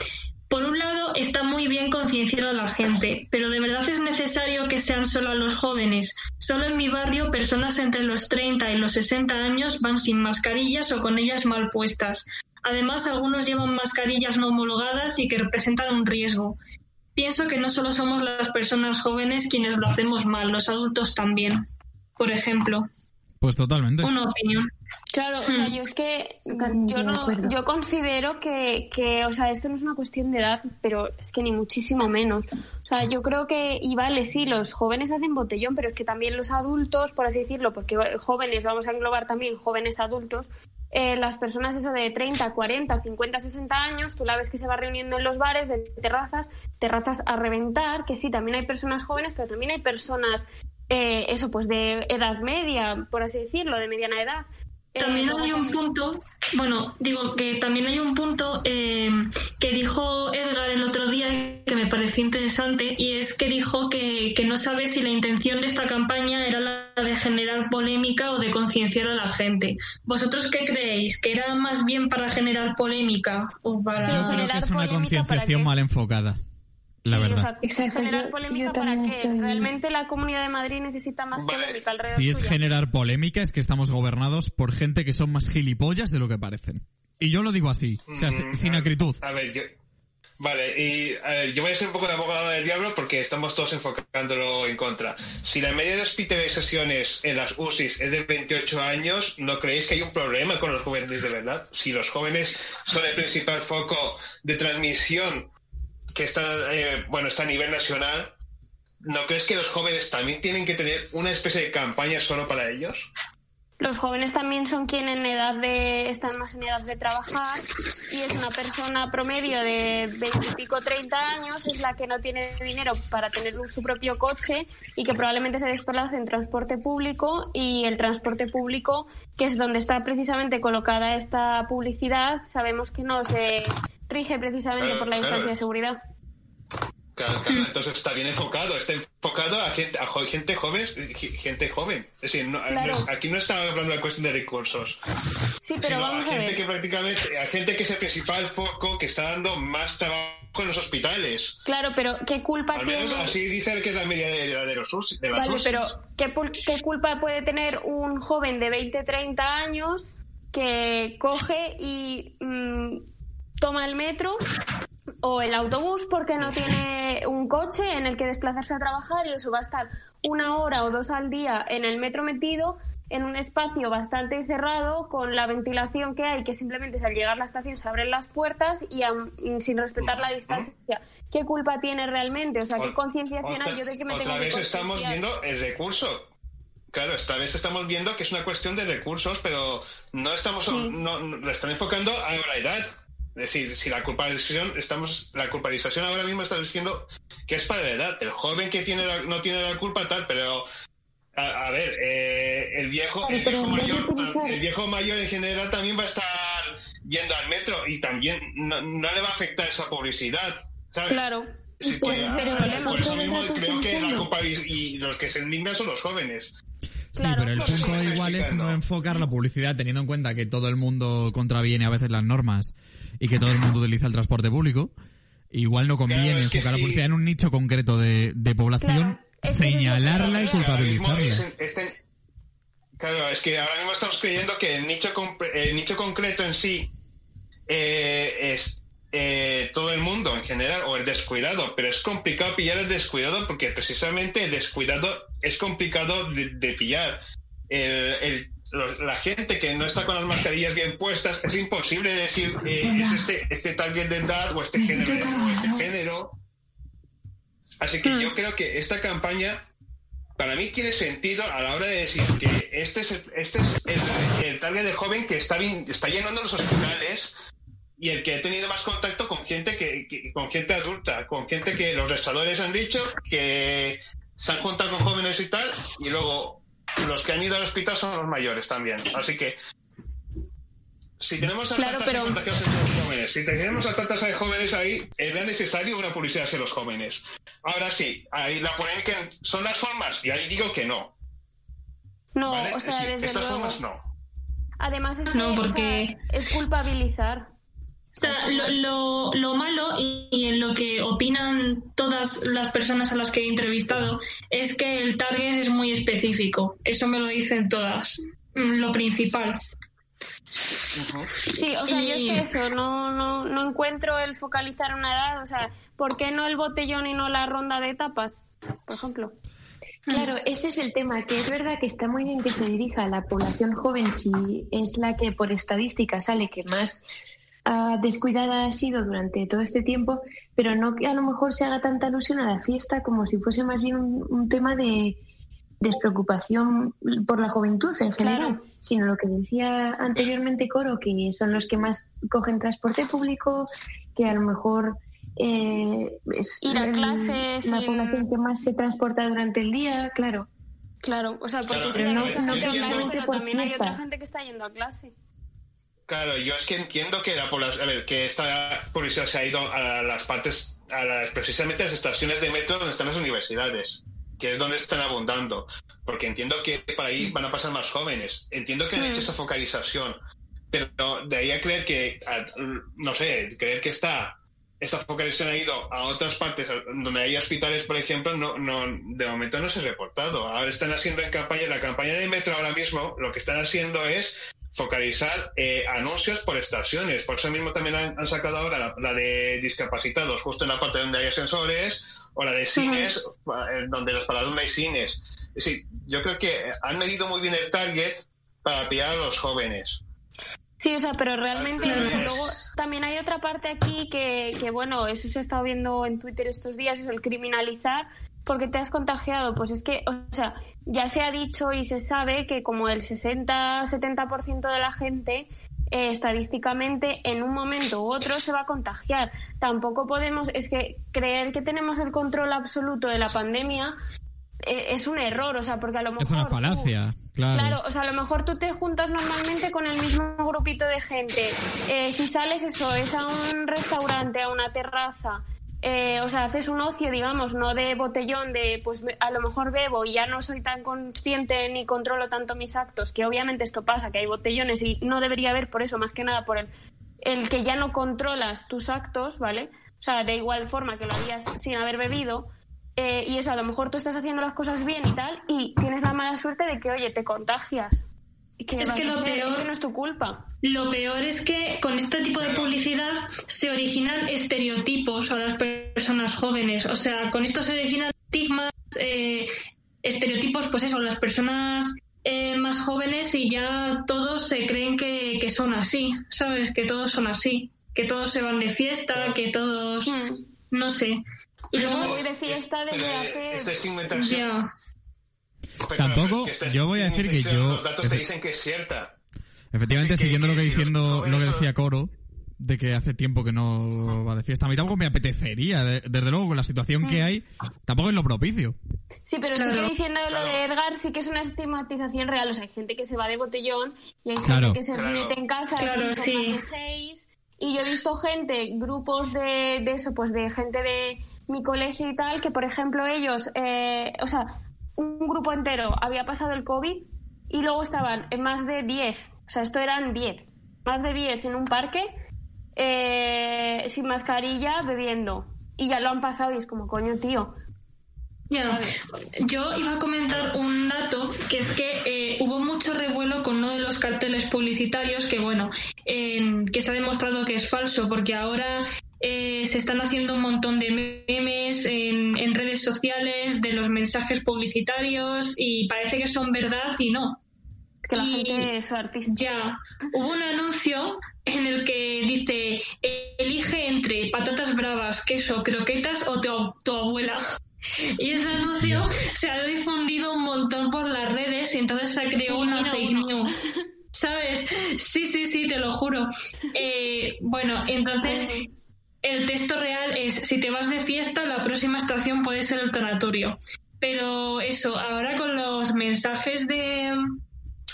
S6: Por un lado, está muy bien concienciar a la gente, pero ¿de verdad es necesario que sean solo a los jóvenes? Solo en mi barrio, personas entre los 30 y los 60 años van sin mascarillas o con ellas mal puestas. Además, algunos llevan mascarillas no homologadas y que representan un riesgo. Pienso que no solo somos las personas jóvenes quienes lo hacemos mal, los adultos también. Por ejemplo.
S1: Pues totalmente.
S6: Una opinión.
S2: Claro, o sea, yo es que yo no, yo considero que, que, o sea, esto no es una cuestión de edad, pero es que ni muchísimo menos. O sea, yo creo que, y vale, sí, los jóvenes hacen botellón, pero es que también los adultos, por así decirlo, porque jóvenes, vamos a englobar también jóvenes adultos, eh, las personas eso de 30, 40, 50, 60 años, tú la ves que se va reuniendo en los bares, de terrazas, terrazas a reventar, que sí, también hay personas jóvenes, pero también hay personas, eh, eso, pues de edad media, por así decirlo, de mediana edad. Eh,
S6: También
S2: luego
S6: hay un punto, bueno, digo que también hay un punto eh, que dijo Edgar el otro día que me pareció interesante y es que dijo que, que no sabe si la intención de esta campaña era la de generar polémica o de concienciar a la gente. ¿Vosotros qué creéis? ¿Que era más bien para generar polémica o para...?
S1: Yo creo que
S2: generar
S1: es una concienciación mal enfocada. La
S2: Sí, o
S1: verdad.
S2: sea,
S5: Exacto,
S2: generar polémica
S5: yo
S2: para que realmente la Comunidad de Madrid necesita más
S3: Vale.
S2: polémica alrededor
S1: Si es
S2: suya.
S1: generar polémica, es que estamos gobernados por gente que son más gilipollas de lo que parecen. Y yo lo digo así, o sea,
S3: Mm,
S1: sin
S3: a-
S1: acritud.
S3: A ver, yo. Vale, y a ver, yo voy a ser un poco de abogado del diablo porque estamos todos enfocándolo en contra. Si la media de hospitalizaciones en las UCIs es de 28 años, ¿no creéis que hay un problema con los jóvenes de verdad? Si los jóvenes son el principal foco de transmisión que está, eh, bueno, está a nivel nacional, ¿no crees que los jóvenes también tienen que tener una especie de campaña solo para ellos?
S2: Los jóvenes también son quienes en edad de, están más en edad de trabajar y es una persona promedio de 20 y pico, 30 años, es la que no tiene dinero para tener su propio coche y que probablemente se desplace en transporte público y el transporte público, que es donde está precisamente colocada esta publicidad, sabemos que no se rige precisamente
S3: Claro,
S2: por la
S3: claro.
S2: distancia de seguridad.
S3: Claro, claro, entonces está bien enfocado, está enfocado a gente, a gente joven, gente joven. Es decir, no-
S2: Claro.
S3: no es- aquí no estamos hablando de cuestión de recursos,
S2: Sí, pero vamos
S3: a
S2: a
S3: gente
S2: ver.
S3: que prácticamente, a gente que es el principal foco que está dando más trabajo en los hospitales.
S2: Claro, pero ¿qué culpa
S3: Al
S2: tiene?
S3: menos así dice que es la media de edad de los de
S2: Vale,
S3: UCI.
S2: pero ¿qué, qué culpa puede tener un joven de 20, 30 años que coge y mm, toma el metro o el autobús porque no tiene un coche en el que desplazarse a trabajar y eso va a estar una hora o dos al día en el metro metido en un espacio bastante cerrado con la ventilación que hay que simplemente es al llegar a la estación se abren las puertas y am- sin respetar la distancia ¿qué culpa tiene realmente? o sea, ¿qué concienciación hay? yo de que me
S3: otra
S2: tengo que
S3: vez estamos
S2: concienciar?
S3: viendo el recurso. Claro, esta vez estamos viendo que es una cuestión de recursos, pero no estamos,
S2: Sí.
S3: no, están enfocando a la edad. Es decir, si la culpabilización, estamos, la culpabilización ahora mismo está diciendo que es para la edad. El joven que tiene la- no tiene la culpa tal, pero a, a ver, eh, el viejo, el viejo mayor, el viejo mayor en general también va a estar yendo al metro y también no, no le va a afectar esa publicidad. ¿sabes?
S2: Claro.
S3: Sí,
S2: Pues
S3: que-
S2: ese es el
S3: ah,
S2: problema.
S3: por eso mismo creo que la
S5: concienciando.
S3: culpa y los que se indignan son los jóvenes.
S1: Sí,
S2: Claro,
S1: pero el
S2: porque-
S1: punto igual es no enfocar la publicidad teniendo en cuenta que todo el mundo contraviene a veces las normas y que todo el mundo utiliza el transporte público. Igual no conviene
S3: Claro, es que
S1: enfocar la publicidad en un nicho concreto de, de población,
S2: Claro, es que
S1: señalarla y culpabilizarla.
S3: es- este- claro, es que ahora mismo estamos creyendo que el nicho, compre- el nicho concreto en sí eh, es eh, todo el mundo en general o el descuidado, pero es complicado pillar el descuidado porque precisamente el descuidado es complicado de, de pillar. El- la gente que no está con las mascarillas bien puestas es imposible decir eh, es este, este target de edad o este género o este género. Así que yo creo que esta campaña para mí tiene sentido a la hora de decir que este es el, este es el, el target de joven que está, bien- está llenando los hospitales y el que ha tenido más contacto con gente que, que- con gente adulta, con gente que los restauradores han dicho que se han juntado con jóvenes y tal, y luego los que han ido al hospital son los mayores también. Así que si tenemos a
S2: Claro,
S3: tantas
S2: pero-
S3: los jóvenes, si tenemos a tantas de jóvenes ahí, era necesario una publicidad hacia los jóvenes. Ahora sí, ahí la polémica son las formas, y ahí digo que no.
S2: No,
S3: ¿vale?
S2: o sea, desde
S3: estas
S2: luego.
S3: formas no.
S2: Además es
S6: No,
S2: que, o
S6: porque-
S2: sea, es culpabilizar.
S6: O sea, lo, lo, lo malo y, y lo que opinan todas las personas a las que he entrevistado es que el target es muy específico. Eso me lo dicen todas. Mm, Lo principal.
S2: Sí, o sea, yo es
S6: Y-
S2: que eso, no, no, no encuentro el focalizar una edad, o sea, ¿por qué no el botellón y no la ronda de etapas, por ejemplo?
S5: Claro, ese es el tema, que es verdad que está muy bien que se dirija a la población joven si es la que por estadística sale que más ah, descuidada ha sido durante todo este tiempo, pero no que a lo mejor se haga tanta alusión a la fiesta como si fuese más bien un, un tema de despreocupación por la juventud en general,
S2: Claro.
S5: sino lo que decía anteriormente Coro, que son los que más cogen transporte público, que a lo mejor eh, es
S2: Ir a
S5: el-
S2: clases,
S5: la
S2: ir-
S5: población que más se transporta durante el día, claro.
S2: Claro, o sea, porque
S3: Claro,
S2: sí
S5: no-
S2: pero también hay otra gente que está yendo a clase.
S3: Claro, yo es que entiendo que la población, a ver, que esta publicidad se ha ido a las partes, a las, precisamente a las estaciones de metro donde están las universidades, que es donde están abundando, porque entiendo que para ahí van a pasar más jóvenes. Entiendo que han hecho esa focalización, pero de ahí a creer que, a- no sé, creer que está esta focalización ha ido a otras partes donde hay hospitales, por ejemplo, no, no, de momento no se ha reportado. Ahora están haciendo en campaña, la campaña de metro ahora mismo, lo que están haciendo es focalizar eh, anuncios por estaciones. Por eso mismo también han, han sacado ahora la, la de discapacitados, justo en la parte donde hay ascensores, o la de cines, eh, donde las paradas donde hay cines. Es decir, yo creo que han medido muy bien el target para pillar a los jóvenes.
S2: Sí, o sea, pero realmente luego también hay otra parte aquí que, que, bueno, eso se ha estado viendo en Twitter estos días, es el criminalizar porque te has contagiado. Pues es que, o sea, ya se ha dicho y se sabe que como el 60-70% de la gente eh, estadísticamente en un momento u otro se va a contagiar. Tampoco podemos, es que creer que tenemos el control absoluto de la pandemia eh, es un error, o sea, porque a lo mejor...
S1: Es una
S2: tú-
S1: falacia, claro.
S2: Claro, o sea, a lo mejor tú te juntas normalmente con el mismo grupito de gente. Eh, si sales eso, es a un restaurante, a una terraza, eh, o sea, haces un ocio, digamos, no de botellón, de pues a lo mejor bebo y ya no soy tan consciente ni controlo tanto mis actos, que obviamente esto pasa, que hay botellones y no debería haber por eso, más que nada por el, el que ya no controlas tus actos, ¿vale? O sea, de igual forma que lo harías sin haber bebido. Eh, y eso, a lo mejor tú estás haciendo las cosas bien y tal, y tienes la mala suerte de que, oye, te contagias. ¿Y qué
S6: Es que lo
S2: hacer?
S6: peor-
S2: no es tu culpa.
S6: Lo peor es que con este tipo de publicidad se originan estereotipos a las personas jóvenes. O sea, con esto se originan estigmas, eh, estereotipos, pues eso, las personas eh, más jóvenes y ya todos se creen que, que son así, ¿sabes? Que todos son así, que todos se van de fiesta, que todos,
S2: Mm.
S6: no sé. Y luego,
S2: voy de fiesta desde
S3: Pero,
S2: hace...
S3: Esta estigmatización.
S6: ya,
S3: Pero
S1: Tampoco-
S3: es que esta
S1: yo voy a decir que
S3: estigmatización,
S1: yo-
S3: Los datos te dicen que es cierta.
S1: Efectivamente,
S3: Que-
S1: siguiendo
S3: que
S1: lo que diciendo lo que decía Coro, de que hace tiempo que no va de fiesta. A mí tampoco me apetecería, de- desde luego, con la situación que hay, tampoco es lo propicio.
S2: Sí, pero
S6: Claro.
S2: sigue diciendo lo de Edgar, sí que es una estigmatización real. O sea, hay gente que se va de botellón y hay
S1: Claro.
S2: gente que se
S3: Claro.
S2: mete en casa
S6: Claro,
S2: y
S6: sí.
S2: más de seis. Y yo he visto gente, grupos de, de eso, pues de gente de mi colegio y tal, que por ejemplo ellos, eh, o sea, un grupo entero había pasado el COVID y luego estaban en más de 10. O sea, esto eran 10. Más de 10 en un parque, eh, sin mascarilla, bebiendo. Y ya lo han pasado y es como, coño, tío.
S6: Ya, yo iba a comentar un dato que es que eh, hubo mucho revuelo con uno de los carteles publicitarios que, bueno, eh, que se ha demostrado que es falso porque ahora eh, se están haciendo un montón de memes en, en redes sociales de los mensajes publicitarios y parece que son verdad y no.
S2: Que la
S6: Y-
S2: gente es artista.
S6: Ya, hubo un anuncio en el que dice, elige entre patatas bravas, queso, croquetas o tu, tu abuela. Y ese anuncio se ha difundido un montón por las redes y entonces se creó una
S2: Elimina
S6: fake news. ¿Sabes? Sí, sí, sí, te lo juro. Eh, bueno, entonces el texto real es, si te vas de fiesta, la próxima estación puede ser el tanatorio. Pero eso, ahora con los mensajes de...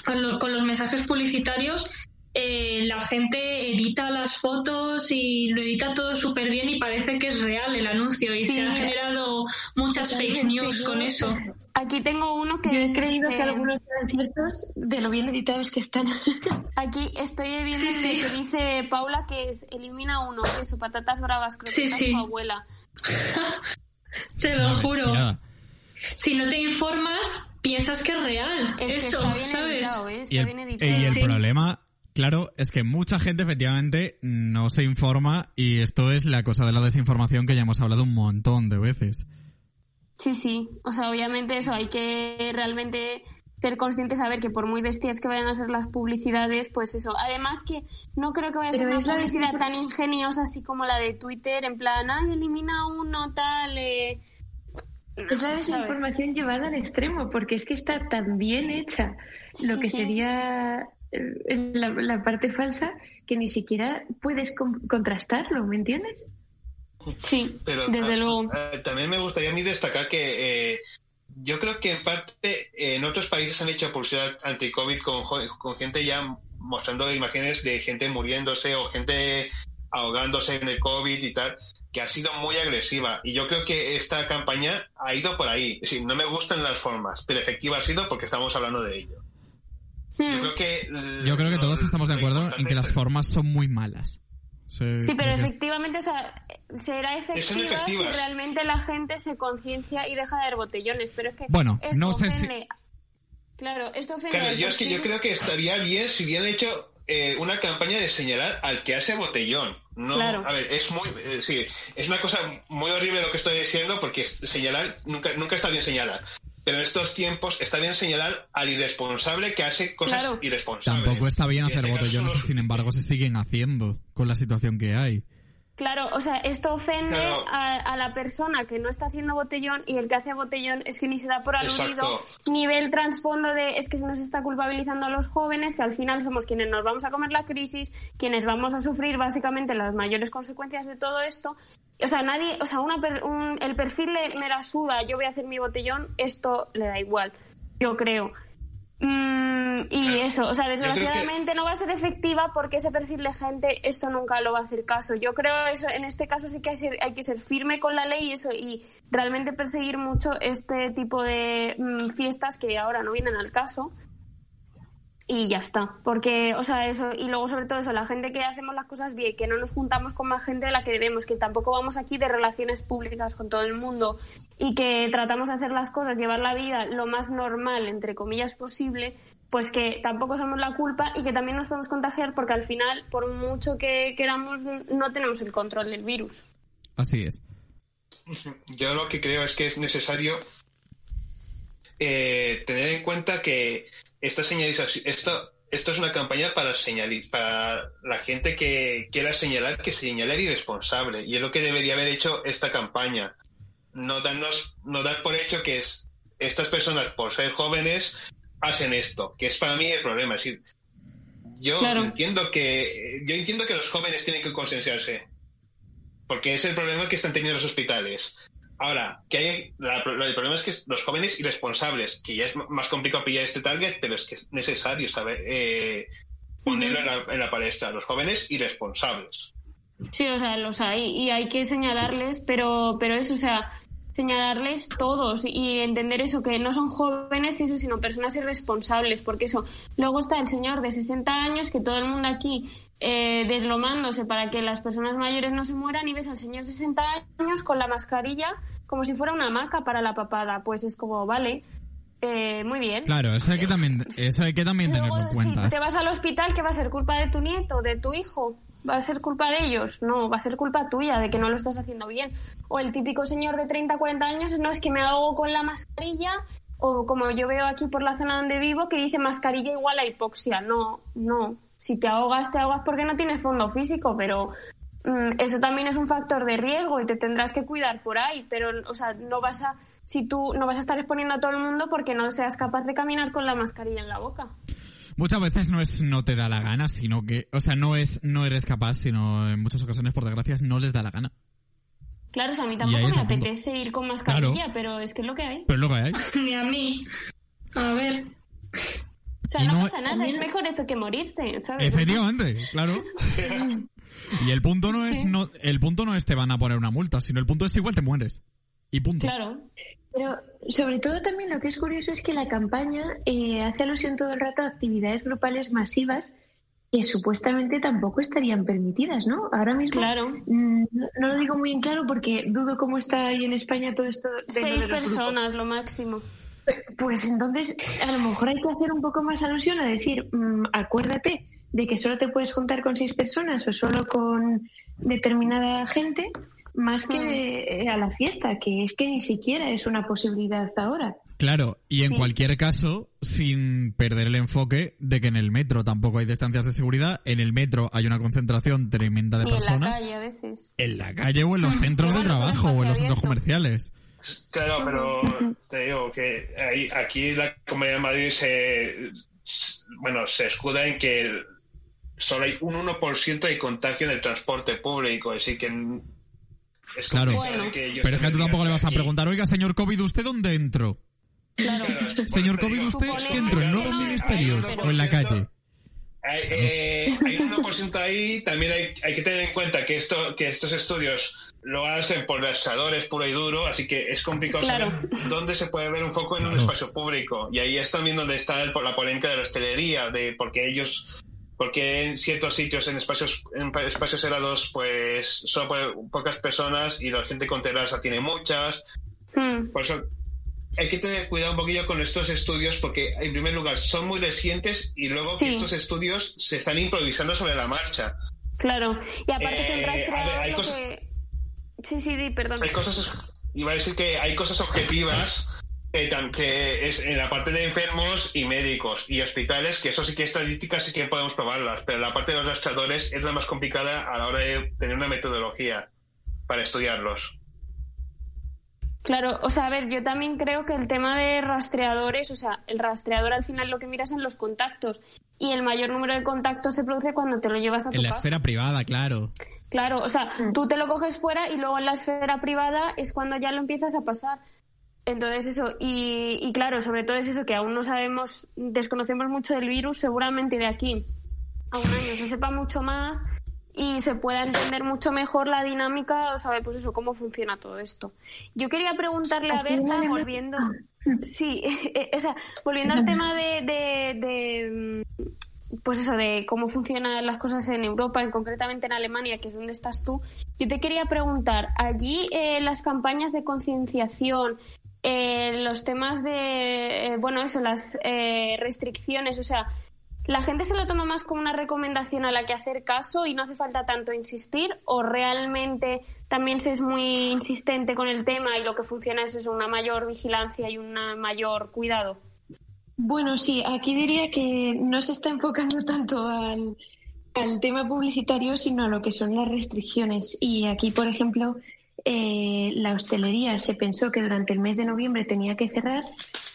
S6: con lo- con los mensajes publicitarios, eh, la gente edita las fotos y lo edita todo súper bien y parece que es real el anuncio y
S2: Sí,
S6: se han generado muchas fake news con eso.
S2: Aquí tengo uno que...
S5: Yo he creído que algunos eran ciertos de lo bien editados que están.
S2: Aquí estoy viendo
S6: Sí,
S2: el
S6: sí.
S2: que dice Paula que es elimina uno, queso, patatas bravas, croquetas,
S6: Sí, sí.
S2: su abuela.
S6: Te lo
S1: Una
S6: juro. Si no te informas, piensas que es real.
S2: Es que
S6: Eso,
S2: está bien
S6: ¿sabes?
S2: editado, ¿eh? Está
S1: Y el,
S2: bien
S1: y
S2: editado.
S1: el
S6: Sí.
S1: problema, claro, es que mucha gente efectivamente no se informa y esto es la cosa de la desinformación que ya hemos hablado un montón de veces.
S2: Sí, sí. O sea, obviamente eso, hay que realmente ser conscientes, saber que por muy bestias que vayan a ser las publicidades, pues eso. Además que no creo que vaya a ser una publicidad tan ingeniosa así como la de Twitter, en plan, ay, elimina uno, tal... Eh...
S5: Es la
S2: ¿sabes?
S5: desinformación llevada al extremo, porque es que está tan bien hecha
S2: Sí,
S5: lo
S2: sí,
S5: que
S2: sí.
S5: sería eh, la, la parte falsa que ni siquiera puedes con- contrastarlo, ¿me entiendes?
S2: Sí,
S3: Pero
S2: desde
S3: ah,
S2: luego.
S3: ah, también me gustaría a mí destacar que eh, yo creo que en parte eh, en otros países han hecho publicidad anti-COVID con, gente ya mostrando imágenes de gente muriéndose o gente ahogándose en el COVID y tal, que ha sido muy agresiva. Y yo creo que esta campaña ha ido por ahí. Sí, no me gustan las formas, pero efectiva ha sido porque estamos hablando de ello. Yo
S2: Hmm.
S3: creo que,
S1: Yo creo que todos estamos de acuerdo en que las
S3: es-
S1: formas son muy malas. Se-
S2: Sí, pero efectivamente, o sea, será efectiva si realmente la gente se conciencia y deja de dar botellones. Pero es que
S1: Bueno,
S2: esto
S1: no sé si-
S2: ofende- Claro, esto ofende
S3: Claro, yo es que yo creo que estaría bien si hubieran hecho eh, una campaña de señalar al que hace botellón. No,
S2: Claro.
S3: a ver, es muy, eh, sí, es una cosa muy horrible lo que estoy diciendo porque señalar nunca, nunca está bien señalar. Pero en estos tiempos está bien señalar al irresponsable que hace cosas
S2: Claro.
S3: irresponsables.
S1: Tampoco está bien hacer
S3: este caso
S1: botellones y
S3: son-
S1: sin embargo se siguen haciendo con la situación que hay.
S2: Claro, o sea, esto ofende
S3: Claro.
S2: a, a la persona que no está haciendo botellón y el que hace botellón es que ni se da por aludido.
S3: Exacto.
S2: Nivel trasfondo de es que se nos está culpabilizando a los jóvenes, que al final somos quienes nos vamos a comer la crisis, quienes vamos a sufrir básicamente las mayores consecuencias de todo esto. O sea, nadie, o sea, una per- un- el perfil le, me la suda, yo voy a hacer mi botellón, esto le da igual, yo creo. Mm, y eso, o sea,
S3: que-
S2: desgraciadamente no va a ser efectiva porque ese perfil de gente esto nunca lo va a hacer caso. Yo creo eso, en este caso sí que hay que ser firme con la ley y eso y realmente perseguir mucho este tipo de mm, fiestas que ahora no vienen al caso. Y ya está, porque, o sea, eso, y luego sobre todo eso, la gente que hacemos las cosas bien, que no nos juntamos con más gente de la que debemos, que tampoco vamos aquí de relaciones públicas con todo el mundo y que tratamos de hacer las cosas, llevar la vida lo más normal, entre comillas, posible, pues que tampoco somos la culpa y que también nos podemos contagiar porque al final, por mucho que queramos, no tenemos el control del virus.
S1: Así es.
S3: Yo lo que creo es que es necesario eh, tener en cuenta que esta señalización, esto, esto es una campaña para señali- para la gente que quiera señalar que señalar irresponsable y es lo que debería haber hecho esta campaña. No darnos, no dar por hecho que es, estas personas por ser jóvenes hacen esto, que es para mí el problema. Es decir, yo
S2: Claro.
S3: entiendo que yo entiendo que los jóvenes tienen que concienciarse porque es el problema que están teniendo los hospitales. Ahora, que hay, la- el problema es que los jóvenes irresponsables, que ya es más complicado pillar este target, pero es que es necesario saber eh, ponerlo en, la, en la palestra. Los jóvenes irresponsables.
S2: Sí, o sea, los hay y hay que señalarles, pero, pero eso, o sea, señalarles todos y entender eso, que no son jóvenes, eso, sino personas irresponsables, porque eso, luego está el señor de 60 años, que todo el mundo aquí eh, deslomándose para que las personas mayores no se mueran y ves al señor de 60 años con la mascarilla como si fuera una hamaca para la papada, pues es como, vale, eh, muy bien.
S1: Claro, eso hay que también, eso hay que también tenerlo en cuenta.
S2: si te vas al hospital, ¿qué va a ser? ¿Culpa de tu nieto, de tu hijo? ¿Va a ser culpa de ellos? No, va a ser culpa tuya de que no lo estás haciendo bien. O el típico señor de 30, 40 años, no es que me ahogo con la mascarilla, o como yo veo aquí por la zona donde vivo, que dice mascarilla igual a hipoxia. No, no. Si te ahogas, te ahogas porque no tienes fondo físico, pero mm, eso también es un factor de riesgo y te tendrás que cuidar por ahí. Pero, o sea, no vas a, si tú no vas a estar exponiendo a todo el mundo porque no seas capaz de caminar con la mascarilla en la boca.
S1: Muchas veces no es no te da la gana, sino que, o sea, no es no eres capaz, sino en muchas ocasiones, por desgracia, no les da la gana.
S2: Claro, o sea, a mí tampoco me
S1: punto.
S2: apetece ir con mascarilla,
S1: Claro.
S2: pero es que es lo que hay.
S1: Pero es lo que hay.
S6: Ni a mí. A ver.
S2: O sea,
S1: Y
S2: no,
S1: no-
S2: pasa nada, es mejor eso que morirse, ¿sabes?
S1: Efectivamente, claro. Y el punto no es no, el punto no es te van a poner una multa, sino el punto es igual te mueres. Y punto.
S5: Claro. Pero sobre todo también lo que es curioso es que la campaña eh, hace alusión todo el rato a actividades grupales masivas que supuestamente tampoco estarían permitidas, ¿no? Ahora mismo
S2: Claro.
S5: mm, no, no lo digo muy en claro porque dudo cómo está ahí en España todo esto. de
S2: Seis
S5: de los grupos.
S2: personas, lo máximo.
S5: Pues entonces, a lo mejor hay que hacer un poco más alusión a decir, mm, acuérdate de que solo te puedes juntar con seis personas o solo con determinada gente, más que eh, a la fiesta, que es que ni siquiera es una posibilidad ahora.
S1: Claro, y en
S2: Sí.
S1: cualquier caso, sin perder el enfoque de que en el metro tampoco hay distancias de seguridad, en el metro hay una concentración tremenda de
S2: Y en la
S1: personas,
S2: calle a veces.
S1: en la calle o en los centros de trabajo o en los centros
S2: abierto.
S1: comerciales.
S3: Claro, pero te digo que ahí, aquí la Comunidad de Madrid se, bueno, se escuda en que solo hay un 1% de contagio en el transporte público, así que es
S1: Claro.
S2: Bueno.
S3: que
S1: Pero es que tú tampoco le vas a preguntar, oiga, señor COVID, ¿usted dónde entró?
S2: Claro.
S3: Claro,
S1: Señor COVID, ¿usted qué entró? ¿En nuevos ministerios o en la
S3: 1%.
S1: calle?
S3: Hay, eh, hay un 1% ahí, también hay, hay que tener en cuenta que esto que estos estudios lo hacen por rastreadores puro y duro, así que es complicado
S2: Claro.
S3: saber dónde se puede ver un foco en un espacio público. Y ahí es también donde está el- la polémica de la hostelería, de porque ellos, porque en ciertos sitios, en espacios en pa- espacios cerrados, pues solo puede pocas personas y la gente con terraza tiene muchas.
S2: Mm.
S3: Por eso hay que tener cuidado un poquillo con estos estudios porque, en primer lugar, son muy recientes y luego que
S2: Sí.
S3: estos estudios se están improvisando sobre la marcha.
S2: Claro. Y aparte que
S3: Eh,
S2: rastreador
S3: hay
S2: lo
S3: cosas-
S2: que... Sí, sí, di, perdón.
S3: Hay cosas, iba a decir que hay cosas objetivas que, tam- que es en la parte de enfermos y médicos y hospitales, que eso sí que estadísticas sí que podemos probarlas, pero la parte de los rastreadores es la más complicada a la hora de tener una metodología para estudiarlos.
S2: Claro, o sea, a ver, yo también creo que el tema de rastreadores, o sea, el rastreador al final lo que miras en los contactos y el mayor número de contactos se produce cuando te lo llevas a tu
S1: En la
S2: casa.
S1: esfera privada, claro.
S2: Claro, o sea, tú te lo coges fuera y luego en la esfera privada es cuando ya lo empiezas a pasar. Entonces eso, y, y claro, sobre todo es eso, que aún no sabemos, desconocemos mucho del virus, seguramente de aquí a un año se sepa mucho más y se pueda entender mucho mejor la dinámica, o saber, pues eso, cómo funciona todo esto. Yo quería preguntarle a Berta, volviendo, sí, eh, o sea, volviendo al tema de, de, de, mm, pues eso, de cómo funcionan las cosas en Europa, en, concretamente en Alemania, que es donde estás tú, yo te quería preguntar, allí eh, las campañas de concienciación, eh, los temas de, eh, bueno, eso, las eh, restricciones, o sea, ¿la gente se lo toma más como una recomendación a la que hacer caso y no hace falta tanto insistir? ¿O realmente también se es muy insistente con el tema y lo que funciona es una mayor vigilancia y un mayor cuidado?
S5: Bueno, sí, aquí diría que no se está enfocando tanto al tema publicitario, sino a lo que son las restricciones. Y aquí, por ejemplo, eh, la hostelería se pensó que durante el mes de noviembre tenía que cerrar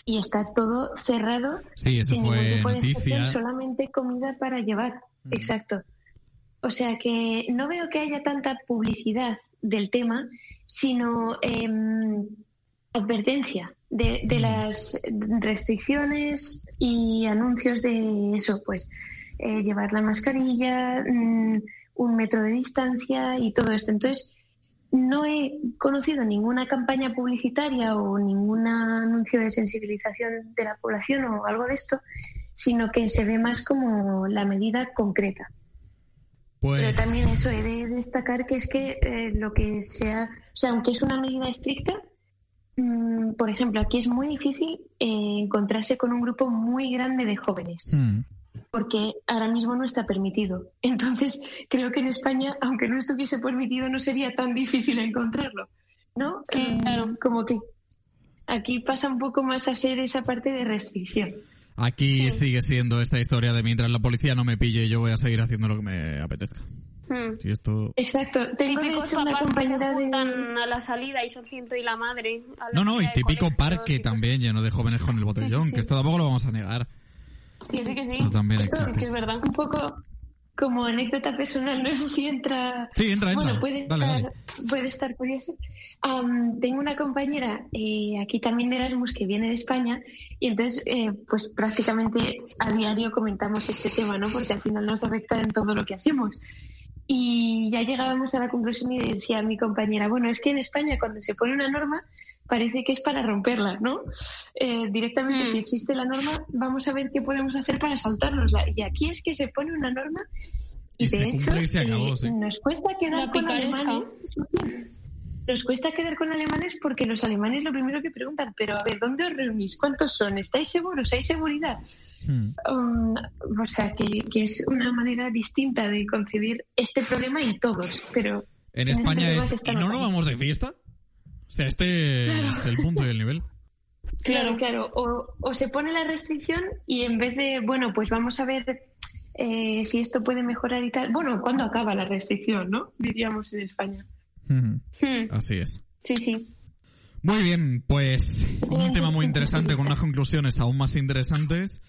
S5: y está todo cerrado.
S1: Sí, eso
S5: sin ningún
S1: fue
S5: tipo de excepción, solamente comida para llevar.
S1: Mm.
S5: Exacto. O sea que no veo que haya tanta publicidad del tema, sino em, advertencia de, de
S1: Mm.
S5: las restricciones y anuncios de eso, pues eh, llevar la mascarilla, mm, un metro de distancia y todo esto. Entonces, no he conocido ninguna campaña publicitaria o ningún anuncio de sensibilización de la población o algo de esto, sino que se ve más como la medida concreta.
S1: Pues
S5: Pero también eso he de destacar que es que eh, lo que sea, o sea, aunque es una medida estricta, mm, por ejemplo, aquí es muy difícil eh, encontrarse con un grupo muy grande de jóvenes,
S1: mm,
S5: porque ahora mismo no está permitido. Entonces, creo que en España, aunque no estuviese permitido, no sería tan difícil encontrarlo, ¿no?
S2: Claro.
S5: Como que aquí pasa un poco más a ser esa parte de restricción.
S1: aquí sigue siendo esta historia de mientras la policía no me pille, yo voy a seguir haciendo lo que me apetezca.
S2: Hmm.
S1: Si esto...
S5: Exacto. Tengo de hecho una
S2: papás que se
S5: compañera de...
S2: a la salida y son ciento y la madre. a la
S1: No, no, y típico parque también lleno de jóvenes con el botellón,
S2: sí.
S1: que esto tampoco lo vamos a negar.
S2: Sí, sí que sí.
S1: Esto también
S2: Esto
S1: existe.
S2: es que es verdad.
S5: un poco como anécdota personal, no sé si entra.
S1: Sí, entra, entra.
S5: Bueno, puede,
S1: Dale,
S5: estar,
S1: dale.
S5: puede estar curioso. Am, tengo una compañera eh, aquí también de Erasmus que viene de España y entonces, eh, pues prácticamente a diario comentamos este tema, ¿no? Porque al final nos afecta en todo lo que hacemos. Y ya llegábamos a la conclusión y decía mi compañera, bueno, es que en España cuando se pone una norma parece que es para romperla, ¿no? Eh, directamente,
S2: Hmm.
S5: si existe la norma, vamos a ver qué podemos hacer para saltárnosla. Y aquí es que se pone una norma y, de hecho
S1: cumple y se acabó,
S5: eh,
S1: sí.
S5: nos cuesta quedar
S2: La
S5: con alemanes. Nos cuesta quedar con alemanes porque los alemanes lo primero que preguntan, pero a ver, ¿dónde os reunís? ¿Cuántos son? ¿Estáis seguros? ¿Hay seguridad?
S1: Hmm.
S5: Um, o sea, que, que es una manera distinta de concebir este problema y todos, pero...
S1: En
S5: este
S1: España es, ¿y no nos vamos de fiesta? O sea, este es el punto y el nivel.
S5: Claro, claro. O, o se pone la restricción y en vez de, bueno, pues vamos a ver eh, si esto puede mejorar y tal. Bueno, ¿cuándo acaba la restricción, no? Diríamos en España.
S1: Hmm. Así es.
S2: Sí, sí.
S1: Muy bien, pues un tema muy interesante con unas conclusiones aún más interesantes.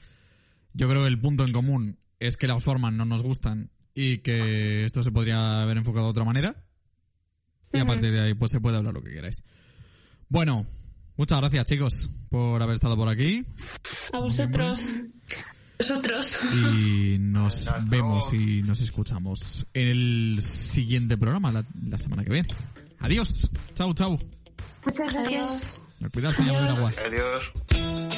S1: Yo creo que el punto en común es que las formas no nos gustan y que esto se podría haber enfocado de otra manera. Y a partir de ahí pues se puede hablar lo que queráis. Bueno, muchas gracias chicos por haber estado por aquí
S2: A vosotros.
S6: Nosotros.
S1: y nos vemos y nos escuchamos en el siguiente programa la, la semana que viene. Adiós. Chao, chao.
S5: Muchas gracias.
S2: Adiós.
S1: Agua.
S3: Adiós.